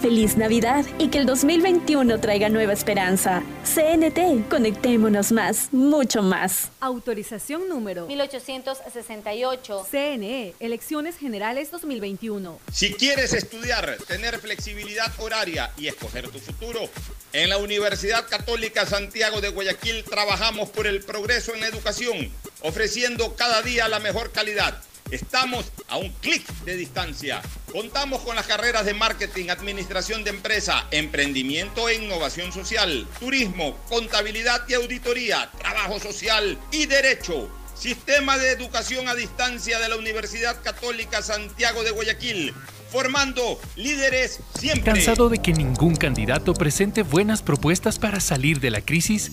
Feliz Navidad y que el 2021 traiga nueva esperanza. CNT, conectémonos más, mucho más. Autorización número 1868. CNE, Elecciones Generales 2021. Si quieres estudiar, tener flexibilidad horaria y escoger tu futuro, en la Universidad Católica Santiago de Guayaquil trabajamos por el progreso en la educación, ofreciendo cada día la mejor calidad Estamos a un clic de distancia. Contamos con las carreras de marketing, administración de empresa, emprendimiento e innovación social, turismo, contabilidad y auditoría, trabajo social y derecho. Sistema de educación a distancia de la Universidad Católica Santiago de Guayaquil formando líderes siempre. ¿Cansado de que ningún candidato presente buenas propuestas para salir de la crisis?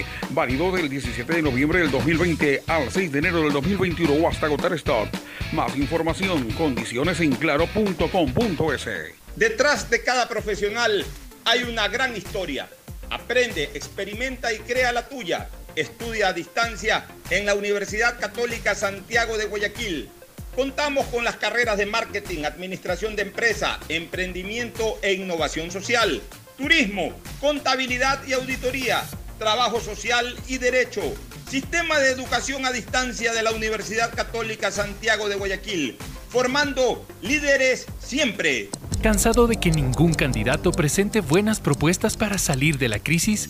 válido del 17 de noviembre del 2020 al 6 de enero del 2021 o hasta agotar stock. Más información, condiciones en claro.com.es. Detrás de cada profesional hay una gran historia. Aprende, experimenta y crea la tuya. Estudia a distancia en la Universidad Católica Santiago de Guayaquil. Contamos con las carreras de marketing, administración de empresa, emprendimiento e innovación social, turismo, contabilidad y auditoría Trabajo Social y Derecho. Sistema de Educación a Distancia de la Universidad Católica Santiago de Guayaquil. Formando líderes siempre. ¿Cansado de que ningún candidato presente buenas propuestas para salir de la crisis?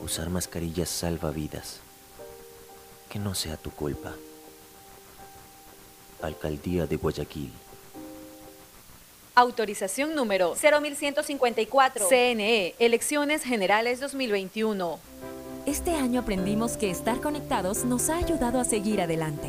Usar mascarillas salva vidas. Que no sea tu culpa. Alcaldía de Guayaquil. Autorización número 0154. CNE, Elecciones Generales 2021. Este año aprendimos que estar conectados nos ha ayudado a seguir adelante.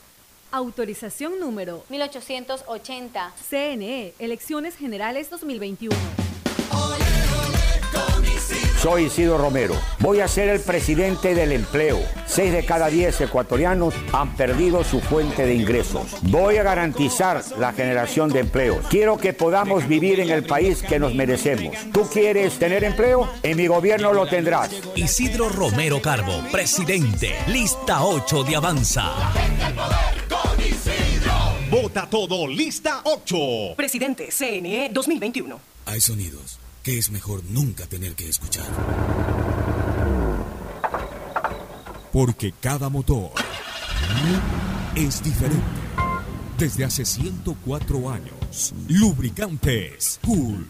Autorización número 1880. CNE, Elecciones Generales 2021. Soy Isidro Romero. Voy a ser el presidente del empleo. Seis de cada diez ecuatorianos han perdido su fuente de ingresos. Voy a garantizar la generación de empleos. Quiero que podamos vivir en el país que nos merecemos. ¿Tú quieres tener empleo? En mi gobierno lo tendrás. Isidro Romero Carbo, presidente. Lista 8 de Avanza. Vota todo, lista 8. Presidente CNE 2021. Hay sonidos que es mejor nunca tener que escuchar. Porque cada motor es diferente. Desde hace 104 años, Lubricantes Cool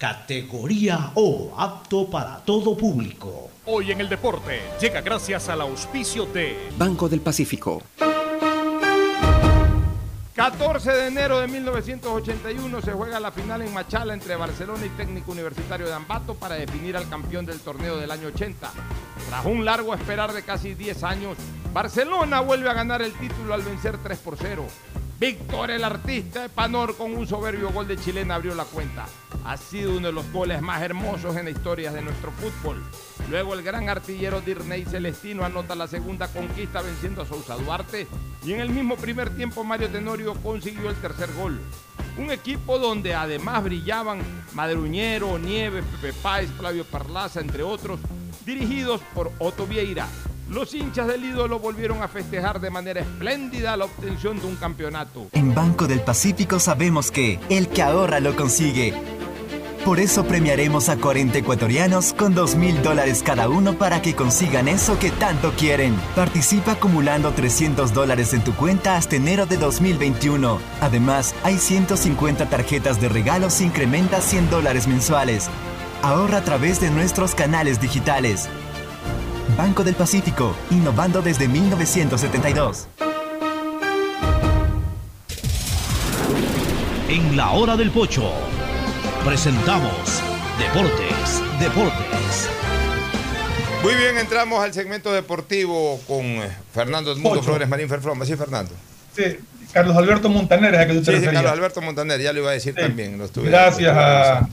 categoría O, apto para todo público. Hoy en el deporte llega gracias al auspicio de Banco del Pacífico. 14 de enero de 1981 se juega la final en Machala entre Barcelona y Técnico Universitario de Ambato para definir al campeón del torneo del año 80. Tras un largo esperar de casi 10 años, Barcelona vuelve a ganar el título al vencer 3 por 0. Víctor, el artista de Panor, con un soberbio gol de chilena abrió la cuenta. Ha sido uno de los goles más hermosos en la historia de nuestro fútbol. Luego el gran artillero Dirney Celestino anota la segunda conquista venciendo a Sousa Duarte y en el mismo primer tiempo Mario Tenorio consiguió el tercer gol. Un equipo donde además brillaban Madruñero, Nieves, Pepe Páez, Flavio Parlaza, entre otros, dirigidos por Otto Vieira. Los hinchas del ídolo volvieron a festejar de manera espléndida la obtención de un campeonato. En Banco del Pacífico sabemos que el que ahorra lo consigue. Por eso premiaremos a 40 ecuatorianos con 2 mil dólares cada uno para que consigan eso que tanto quieren. Participa acumulando 300 dólares en tu cuenta hasta enero de 2021. Además, hay 150 tarjetas de regalos e incrementa 100 dólares mensuales. Ahorra a través de nuestros canales digitales. Banco del Pacífico, innovando desde 1972. En la hora del pocho presentamos Deportes, Deportes. Muy bien, entramos al segmento deportivo con eh, Fernando Edmundo Ocho. Flores Marín Ferfloma. Sí, Fernando. Sí, Carlos Alberto Montaner es el que tú te Sí. Carlos Alberto Montaner, ya lo iba a decir Sí. también. Lo estuve- Gracias lo a, a-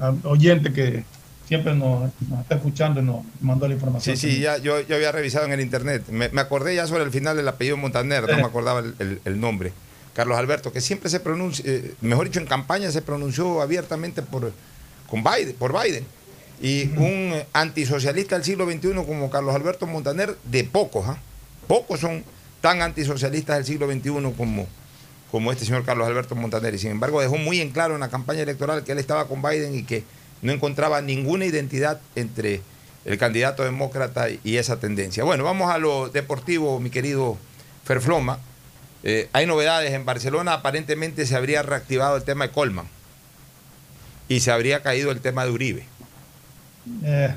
a oyente que siempre nos, nos está escuchando y nos mandó la información. Sí, sí, ya, yo, yo había revisado en el internet. Me, me acordé ya sobre el final del apellido Montaner, no me acordaba el, el- el nombre. Carlos Alberto, que siempre se pronuncia, eh, mejor dicho, en campaña se pronunció abiertamente por, con Biden, por Biden. Y un eh, antisocialista del siglo XXI como Carlos Alberto Montaner, de pocos, ¿ah? Pocos son tan antisocialistas del siglo XXI como, como este señor Carlos Alberto Montaner. Y sin embargo dejó muy en claro en la campaña electoral que él estaba con Biden y que no encontraba ninguna identidad entre el candidato demócrata y esa tendencia. Bueno, vamos a lo deportivo, mi querido Ferfloma. Eh, hay novedades en Barcelona, aparentemente se habría reactivado el tema de Colman. y se habría caído el tema de Uribe. Eh,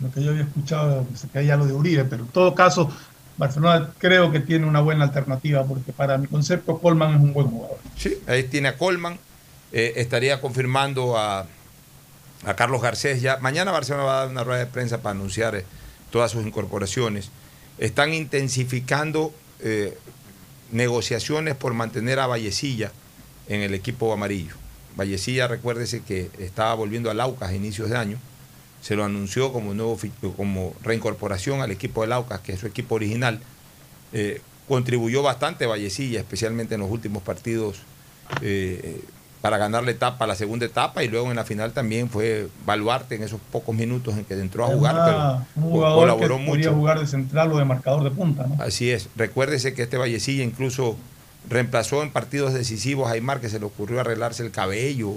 lo que yo había escuchado, se caía lo de Uribe, pero en todo caso, Barcelona creo que tiene una buena alternativa, porque para mi concepto Colman es un buen jugador. Sí, ahí tiene a Colman, eh, estaría confirmando a, a Carlos Garcés ya. Mañana Barcelona va a dar una rueda de prensa para anunciar eh, todas sus incorporaciones. Están intensificando eh, negociaciones por mantener a Vallecilla en el equipo amarillo. Vallecilla, recuérdese que estaba volviendo al Aucas a inicios de año. Se lo anunció como, nuevo, como reincorporación al equipo del Aucas, que es su equipo original. Eh, contribuyó bastante Vallecilla, especialmente en los últimos partidos, para ganar la etapa, la segunda etapa, y luego en la final también fue baluarte en esos pocos minutos en que entró a jugar, Una- pero un jugador colaboró que mucho. podía jugar de central o de marcador de punta, ¿no? Así es. Recuérdese que este Vallecilla incluso reemplazó en partidos decisivos a Aymar, que se le ocurrió arreglarse el cabello,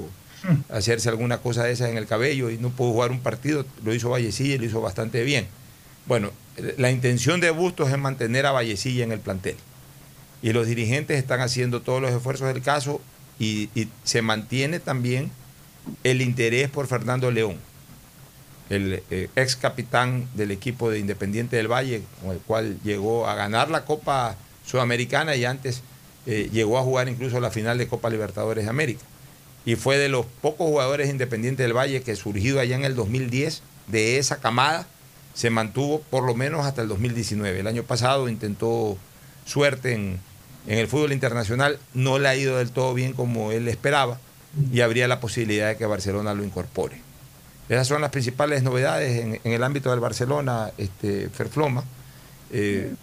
hacerse alguna cosa de esas en el cabello y no pudo jugar un partido. Lo hizo Vallecilla y lo hizo bastante bien. Bueno, la intención de Bustos es mantener a Vallecilla en el plantel. Y los dirigentes están haciendo todos los esfuerzos del caso y, se mantiene también el interés por Fernando León el eh, ex capitán del equipo de Independiente del Valle, con el cual llegó a ganar la Copa Sudamericana y antes eh, llegó a jugar incluso la final de Copa Libertadores de América. Y fue de los pocos jugadores de Independiente del Valle que surgido allá en el 2010, de esa camada, se mantuvo por lo menos hasta el 2019. El año pasado intentó suerte en, en el fútbol internacional, no le ha ido del todo bien como él esperaba y habría la posibilidad de que Barcelona lo incorpore. Esas son las principales novedades en, el ámbito del Barcelona, este, Ferfloma. Eh,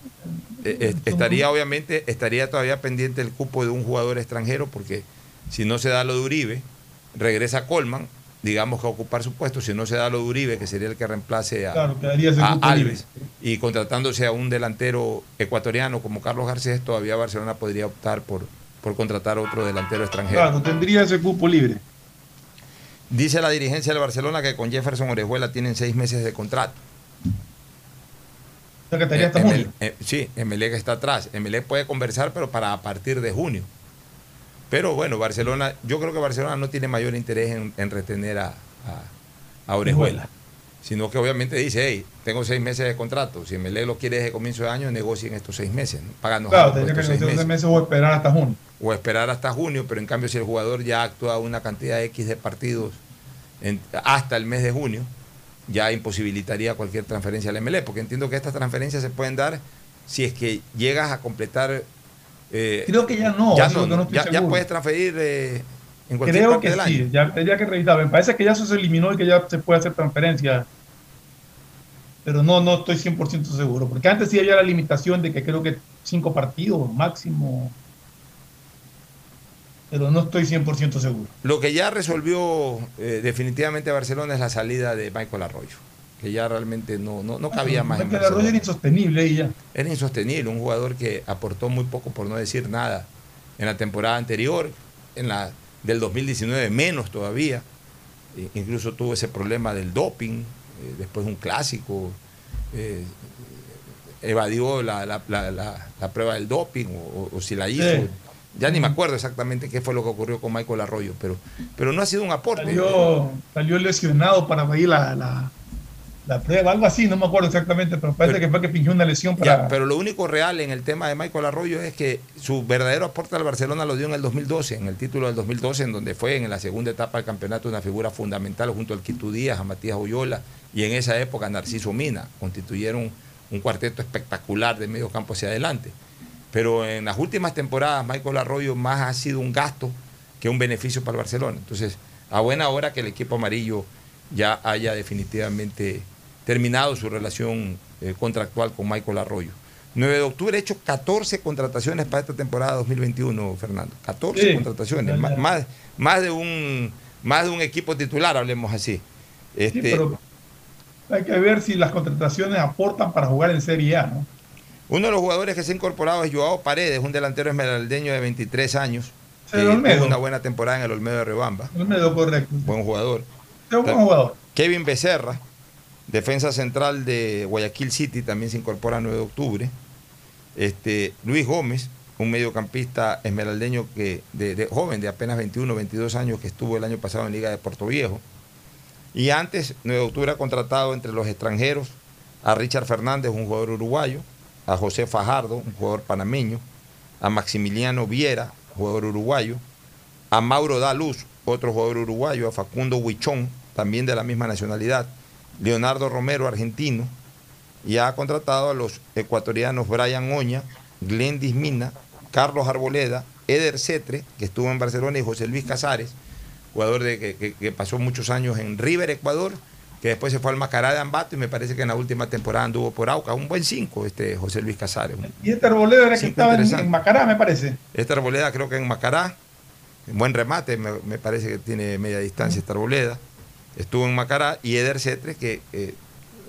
eh, estaría obviamente, estaría todavía pendiente el cupo de un jugador extranjero, porque si no se da lo de Uribe, regresa Colman, digamos que ocupar su puesto, si no se da lo de Uribe, que sería el que reemplace a, Claro, a Alves, y contratándose a un delantero ecuatoriano como Carlos Garcés, todavía Barcelona podría optar por, por contratar a otro delantero extranjero. Claro, tendría ese cupo libre. Dice la dirigencia del Barcelona que con Jefferson Orejuela tienen seis meses de contrato. O sea, que estaría hasta Eh, junio. Eh, sí, Emelec está atrás. Emelec puede conversar, pero para a partir de junio. Pero bueno, Barcelona, yo creo que Barcelona no tiene mayor interés en, en retener a, a, a Orejuela. Sino que obviamente dice, hey, tengo seis meses de contrato. Si Emelec lo quiere desde comienzo de año, negocien estos seis meses. ¿no? Páganos Claro, tendría que negociar meses. seis meses o esperar hasta junio. O esperar hasta junio, pero en cambio si el jugador ya actúa una cantidad X de partidos en- hasta el mes de junio, ya imposibilitaría cualquier transferencia al MLE, porque entiendo que estas transferencias se pueden dar si es que llegas a completar... eh, Creo que ya no, ya, no, no ya, ya puedes transferir eh, en cualquier Creo parte que del sí, año. ya tendría que revisar. Me parece que ya eso se eliminó y que ya se puede hacer transferencia. Pero no, no estoy 100% seguro. Porque antes sí había la limitación de que creo que cinco partidos máximo. Pero no estoy 100% seguro. Lo que ya resolvió eh, definitivamente Barcelona es la salida de Michael Arroyo, que ya realmente no, no, no cabía más. en Porque Barcelona. era insostenible y ya. Era insostenible, un jugador que aportó muy poco, por no decir nada, en la temporada anterior, en la del 2019 menos todavía. E- incluso tuvo ese problema del doping, eh, después de un clásico, eh, evadió la, la- la- la- la prueba del doping o, o si la hizo. Sí. Ya ni me acuerdo exactamente qué fue lo que ocurrió con Michael Arroyo, pero, pero no ha sido un aporte. Salió, salió lesionado para ir la, la, la prueba, algo así, no me acuerdo exactamente, pero parece que fue que fingió una lesión para. Ya, pero lo único real en el tema de Michael Arroyo es que su verdadero aporte al Barcelona lo dio en el 2012, en el título del 2012, en donde fue en la segunda etapa del campeonato una figura fundamental junto al Quito Díaz, a Matías Oyola y en esa época Narciso Mina. Constituyeron un cuarteto espectacular de medio campo hacia adelante. Pero en las últimas temporadas Michael Arroyo más ha sido un gasto que un beneficio para el Barcelona. Entonces, a buena hora que el equipo amarillo ya haya definitivamente terminado su relación eh, contractual con Michael Arroyo. 9 de octubre he hecho 14 contrataciones para esta temporada 2021, Fernando. 14 Sí, contrataciones, más, más, más de un, más de un equipo titular, hablemos así. Sí, Este, pero hay que ver si las contrataciones aportan para jugar en Serie A, ¿no? Uno de los jugadores que se ha incorporado es Joao Paredes, un delantero esmeraldeño de 23 años. El que Olmedo. tuvo una buena temporada en el Olmedo de Rebamba. No me dio correcto. Buen jugador. Es un buen jugador. Kevin Becerra, defensa central de Guayaquil City, también se incorpora el 9 de octubre. Este, Luis Gómez, un mediocampista esmeraldeño que, de, joven, de apenas 21, 22 años, que estuvo el año pasado en Liga de Puerto Viejo. Y antes, 9 de octubre ha contratado entre los extranjeros a Richard Fernández, un jugador uruguayo, a José Fajardo, un jugador panameño, a Maximiliano Viera, jugador uruguayo, a Mauro Daluz, otro jugador uruguayo, a Facundo Huichón, también de la misma nacionalidad, Leonardo Romero, argentino, y ha contratado a los ecuatorianos Brian Oña, Glendis Mina, Carlos Arboleda, Eder Cetre, que estuvo en Barcelona, y José Luis Casares, jugador de, que, que- que pasó muchos años en River, Ecuador, que después se fue al Macará de Ambato y me parece que en la última temporada anduvo por Auca. Un buen 5, este José Luis Casares. Y este arboleda era que estaba en, Macará, me parece. Esta arboleda creo que en Macará, buen remate, me, me parece que tiene media distancia esta arboleda. Estuvo en Macará y Eder Cetre, que eh,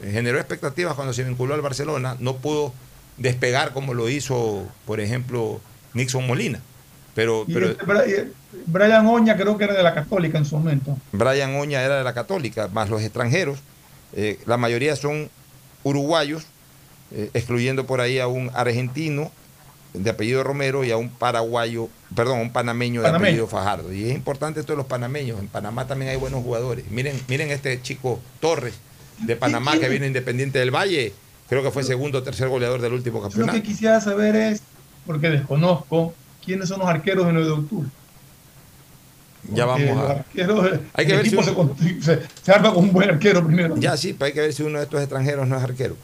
generó expectativas cuando se vinculó al Barcelona, no pudo despegar como lo hizo, por ejemplo, Nixon Molina. Pero, Y pero este y Brian Oña creo que era de la Católica en su momento. Brian Oña era de la Católica, más los extranjeros, eh, la mayoría son uruguayos, eh, excluyendo por ahí a un argentino de apellido Romero y a un paraguayo, perdón, a un panameño de apellido Fajardo. Y es importante esto de los panameños. En Panamá también hay buenos jugadores. Miren, miren este chico Torres de Panamá que vino Independiente del Valle. Creo que fue segundo o tercer goleador del último Yo lo campeonato. que quisiera saber es, porque desconozco, quiénes son los arqueros de 9 de octubre. Ya vamos a. arqueros, Hay que el ver si uno- se, se, se arma con un buen arquero primero. Ya sí, pero hay que ver si uno de estos extranjeros no es arquero.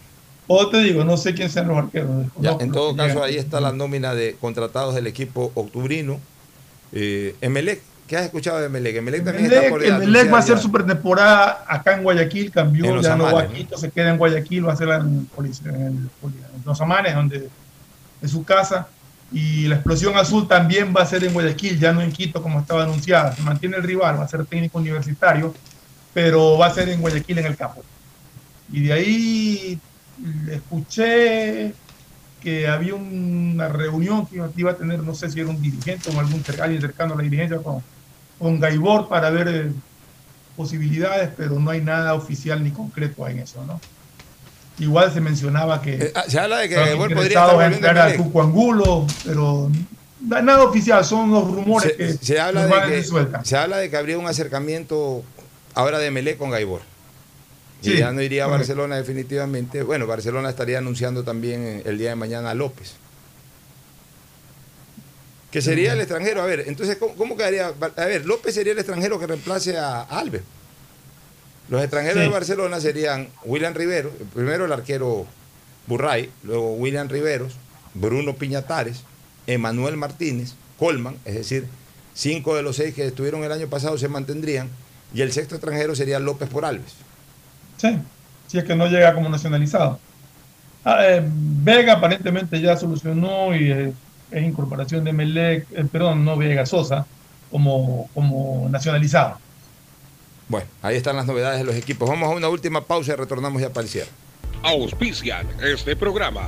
O te digo, no sé quién sean los arqueros. Ya, en todo caso, llegan. ahí está la nómina de contratados del equipo octubrino. Eh, Emelec, ¿qué has escuchado de Emelec? Emelec también está Emelec, por Emelec anunciar va a hacer ya. su pretemporada acá en Guayaquil, cambió, ya no va Amanes, a. Quito, se queda en Guayaquil, va a ser en, en en los Amanes, donde es su casa. Y la explosión azul también va a ser en Guayaquil, ya no en Quito como estaba anunciada. Se mantiene el rival, va a ser técnico universitario, pero va a ser en Guayaquil en el campo. Y de ahí escuché que había una reunión que iba a tener, no sé si era un dirigente o algún alguien cercano a la dirigencia con, con Gaibor para ver eh, posibilidades, pero no hay nada oficial ni concreto en eso, ¿no? Igual se mencionaba que Eh, ah, se habla de que estaban Gaibor podría interesados estar en volviendo a. Tuco Angulo, pero na- nada oficial, son los rumores Se, que se habla de a que, se habla de que habría un acercamiento ahora de Emelec con Gaibor. Y Sí, ya no iría a. Barcelona definitivamente. Bueno, Barcelona estaría anunciando también eh, el día de mañana a López. Que sería el extranjero. A ver, entonces, ¿cómo, cómo quedaría? A ver, López sería el extranjero que reemplace a Albert. Los extranjeros Sí. de Barcelona serían William Rivero, primero el arquero Burray, luego William Riveros, Bruno Piñatares, Emanuel Martínez, Colman, es decir, cinco de los seis que estuvieron el año pasado se mantendrían, y el sexto extranjero sería López por Alves. Sí, si es que no llega como nacionalizado. Ah, eh, Vega aparentemente ya solucionó y eh, es incorporación de Melec, eh, perdón, no Vega, Sosa, como, como nacionalizado. Bueno, ahí están las novedades de los equipos. Vamos a una última pausa y retornamos ya para el cierre. Auspician este programa.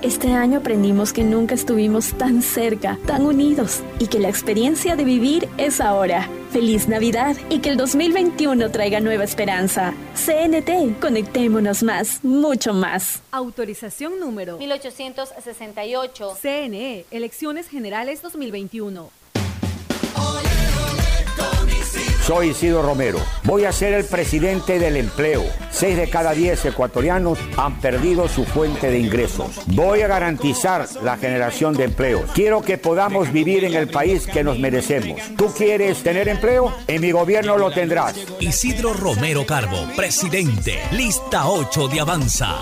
Este año aprendimos que nunca estuvimos tan cerca, tan unidos y que la experiencia de vivir es ahora. Feliz Navidad y que el 2021 traiga nueva esperanza. CNT, conectémonos más, mucho más. Autorización número 1868. CNE, Elecciones Generales 2021. Soy Isidro Romero. Voy a ser el presidente del empleo. Seis de cada diez ecuatorianos han perdido su fuente de ingresos. Voy a garantizar la generación de empleos. Quiero que podamos vivir en el país que nos merecemos. ¿Tú quieres tener empleo? En mi gobierno lo tendrás. Isidro Romero Carbo, presidente. Lista 8 de Avanza.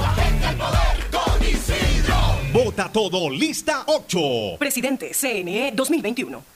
Vota todo, lista 8. Presidente CNE 2021.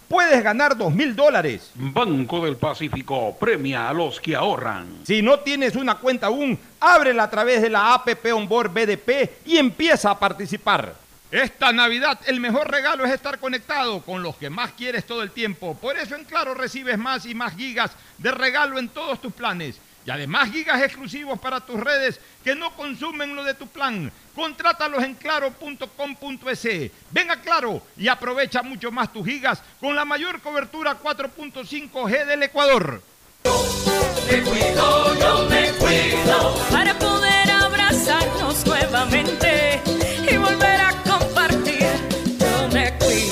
puedes ganar 2 mil dólares. Banco del Pacífico premia a los que ahorran. Si no tienes una cuenta aún, ábrela a través de la APP Onboard BDP y empieza a participar. Esta Navidad el mejor regalo es estar conectado con los que más quieres todo el tiempo. Por eso en Claro recibes más y más gigas de regalo en todos tus planes. Y además gigas exclusivos para tus redes que no consumen lo de tu plan. Contrátalos en claro.com.es. Ven a Claro y aprovecha mucho más tus gigas con la mayor cobertura 4.5G del Ecuador. Me cuido, yo me cuido para poder abrazarnos nuevamente y volver a compartir. Yo me cuido.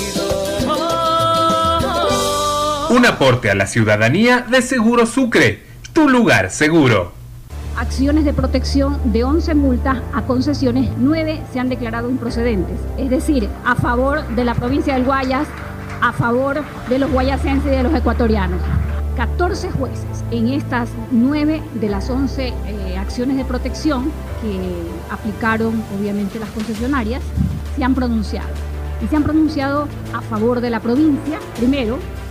Un aporte a la ciudadanía de Seguro Sucre, tu lugar seguro. Acciones de protección de 11 multas a concesiones, 9 se han declarado improcedentes. Es decir, a favor de la provincia del Guayas, a favor de los guayasenses y de los ecuatorianos. 14 jueces en estas 9 de las 11 eh, acciones de protección que aplicaron obviamente las concesionarias se han pronunciado. Y se han pronunciado a favor de la provincia. Primero,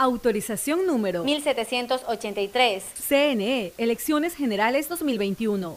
Autorización número 1783. CNE, Elecciones Generales 2021.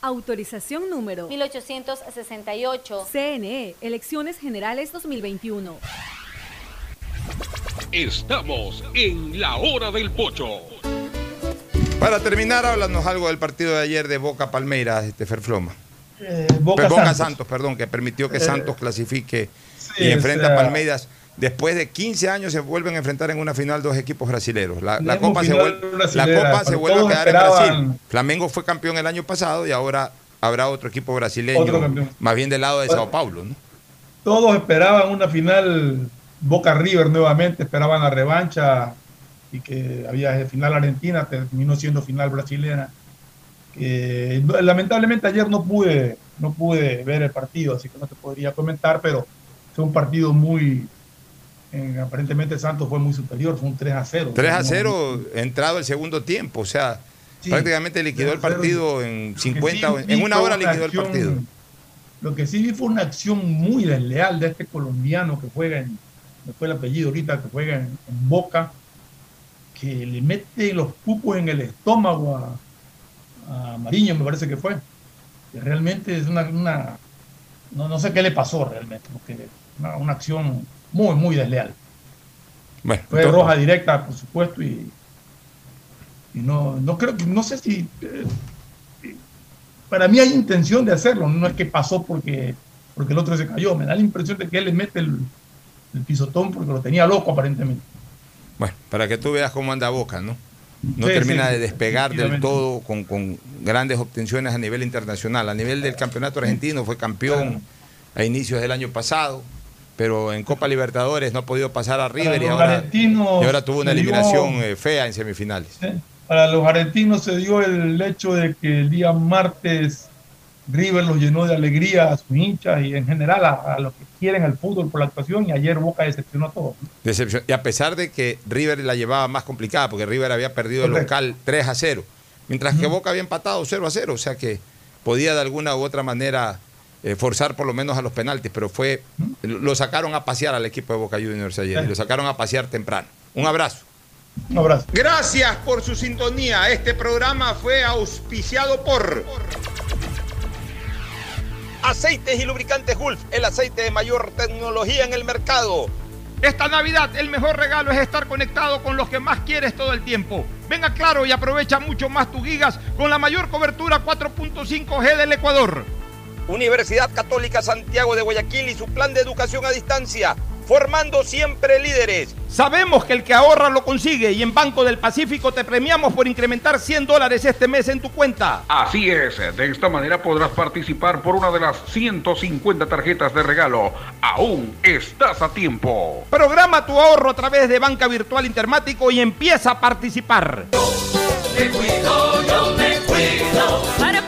Autorización número 1868. CNE, Elecciones Generales 2021. Estamos en la hora del pocho. Para terminar, háblanos algo del partido de ayer de Boca Palmeiras, este Ferfloma. Eh, Boca, Boca Santos. Santos. perdón, que permitió que Eh, Santos clasifique sí, y enfrenta o sea- a Palmeiras. Después de 15 años se vuelven a enfrentar en una final dos equipos brasileros. La, Copa, se, vuelve, la Copa se vuelve a quedar en Brasil. Flamengo fue campeón el año pasado y ahora habrá otro equipo brasileño, Otro más bien del lado de Bueno. Sao Paulo. ¿no? Todos esperaban una final Boca River nuevamente, esperaban la revancha y que había final argentina, terminó siendo final brasileña. Eh, lamentablemente ayer no pude, no pude ver el partido, así que no te podría comentar, pero fue un partido muy, aparentemente Santos fue muy superior, fue un 3 a 0. 3 a No, 0 entrado el segundo tiempo, o sea, Sí, prácticamente liquidó el 3 a 0. partido en Lo que 50, sí en una hora una liquidó el partido. Lo que sí vi fue una acción muy desleal de este colombiano que juega en, me fue el apellido ahorita, que juega en, en Boca, que le mete los pupos en el estómago a, a Mariño, me parece que fue. Que realmente es una, una- no, no sé qué le pasó realmente, porque una, una acción muy, muy desleal. Bueno, Fue entonces- roja directa, por supuesto, y, y no, no creo que, no sé si, eh, para mí hay intención de hacerlo, no es que pasó porque, porque el otro se cayó, me da la impresión de que él le mete el, el pisotón porque lo tenía loco aparentemente. Bueno, para que tú veas cómo anda Boca, ¿no? No Sí, termina sí, de despegar del todo con, con grandes obtenciones a nivel internacional. A nivel del campeonato argentino fue campeón a inicios del año pasado, pero en Copa Libertadores no ha podido pasar a River y ahora, y ahora tuvo una dio- eliminación eh, fea en semifinales. Para los argentinos se dio el hecho de que el día martes River los llenó de alegría a sus hinchas y en general a, a los que quieren el fútbol por la actuación y ayer Boca decepcionó a todos. Decepción. Y a pesar de que River la llevaba más complicada, porque River había perdido el local 3 a 0, mientras que Boca había empatado 0 a 0, o sea que podía de alguna u otra manera eh, forzar por lo menos a los penaltis, pero fue lo sacaron a pasear al equipo de Boca Juniors ayer, lo sacaron a pasear temprano. Un abrazo. Un abrazo. Gracias por su sintonía. Este programa fue auspiciado por Aceites y Lubricantes Gulf, el aceite de mayor tecnología en el mercado. Esta Navidad el mejor regalo es estar conectado con los que más quieres todo el tiempo. Venga claro y aprovecha mucho más tus gigas con la mayor cobertura 4.5G del Ecuador. Universidad Católica Santiago de Guayaquil y su plan de educación a distancia, formando siempre líderes. Sabemos que el que ahorra lo consigue y en Banco del Pacífico te premiamos por incrementar 100 dólares este mes en tu cuenta. Así es, de esta manera podrás participar por una de las 150 tarjetas de regalo. Aún estás a tiempo. Programa tu ahorro a través de Banca Virtual Intermático y empieza a participar. Me cuido, yo me cuido para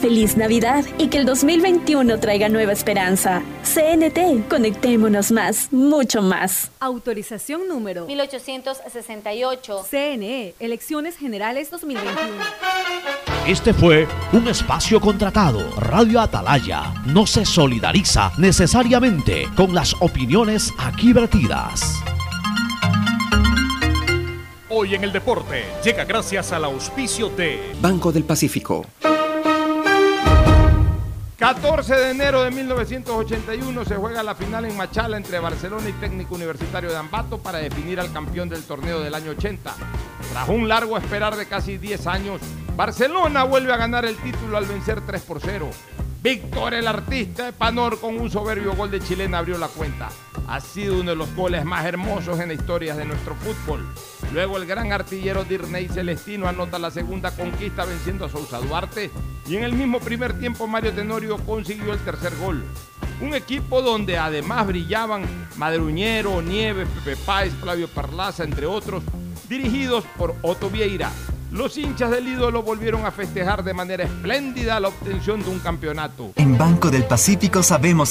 Feliz Navidad y que el 2021 traiga nueva esperanza. CNT, conectémonos más, mucho más. Autorización número 1868. CNE, Elecciones Generales 2021. Este fue un espacio contratado. Radio Atalaya no se solidariza necesariamente con las opiniones aquí vertidas. Hoy en el deporte llega gracias al auspicio de Banco del Pacífico. 14 de enero de 1981 se juega la final en Machala entre Barcelona y Técnico Universitario de Ambato para definir al campeón del torneo del año 80. Tras un largo esperar de casi 10 años, Barcelona vuelve a ganar el título al vencer 3 por 0. Víctor, el artista de Panor, con un soberbio gol de chilena abrió la cuenta. Ha sido uno de los goles más hermosos en la historia de nuestro fútbol. Luego el gran artillero Dirney Celestino anota la segunda conquista venciendo a Sousa Duarte y en el mismo primer tiempo Mario Tenorio consiguió el tercer gol. Un equipo donde además brillaban Madruñero, Nieves, Pepe Páez, Flavio Perlaza, entre otros, dirigidos por Otto Vieira. Los hinchas del ídolo volvieron a festejar de manera espléndida la obtención de un campeonato. En Banco del Pacífico sabemos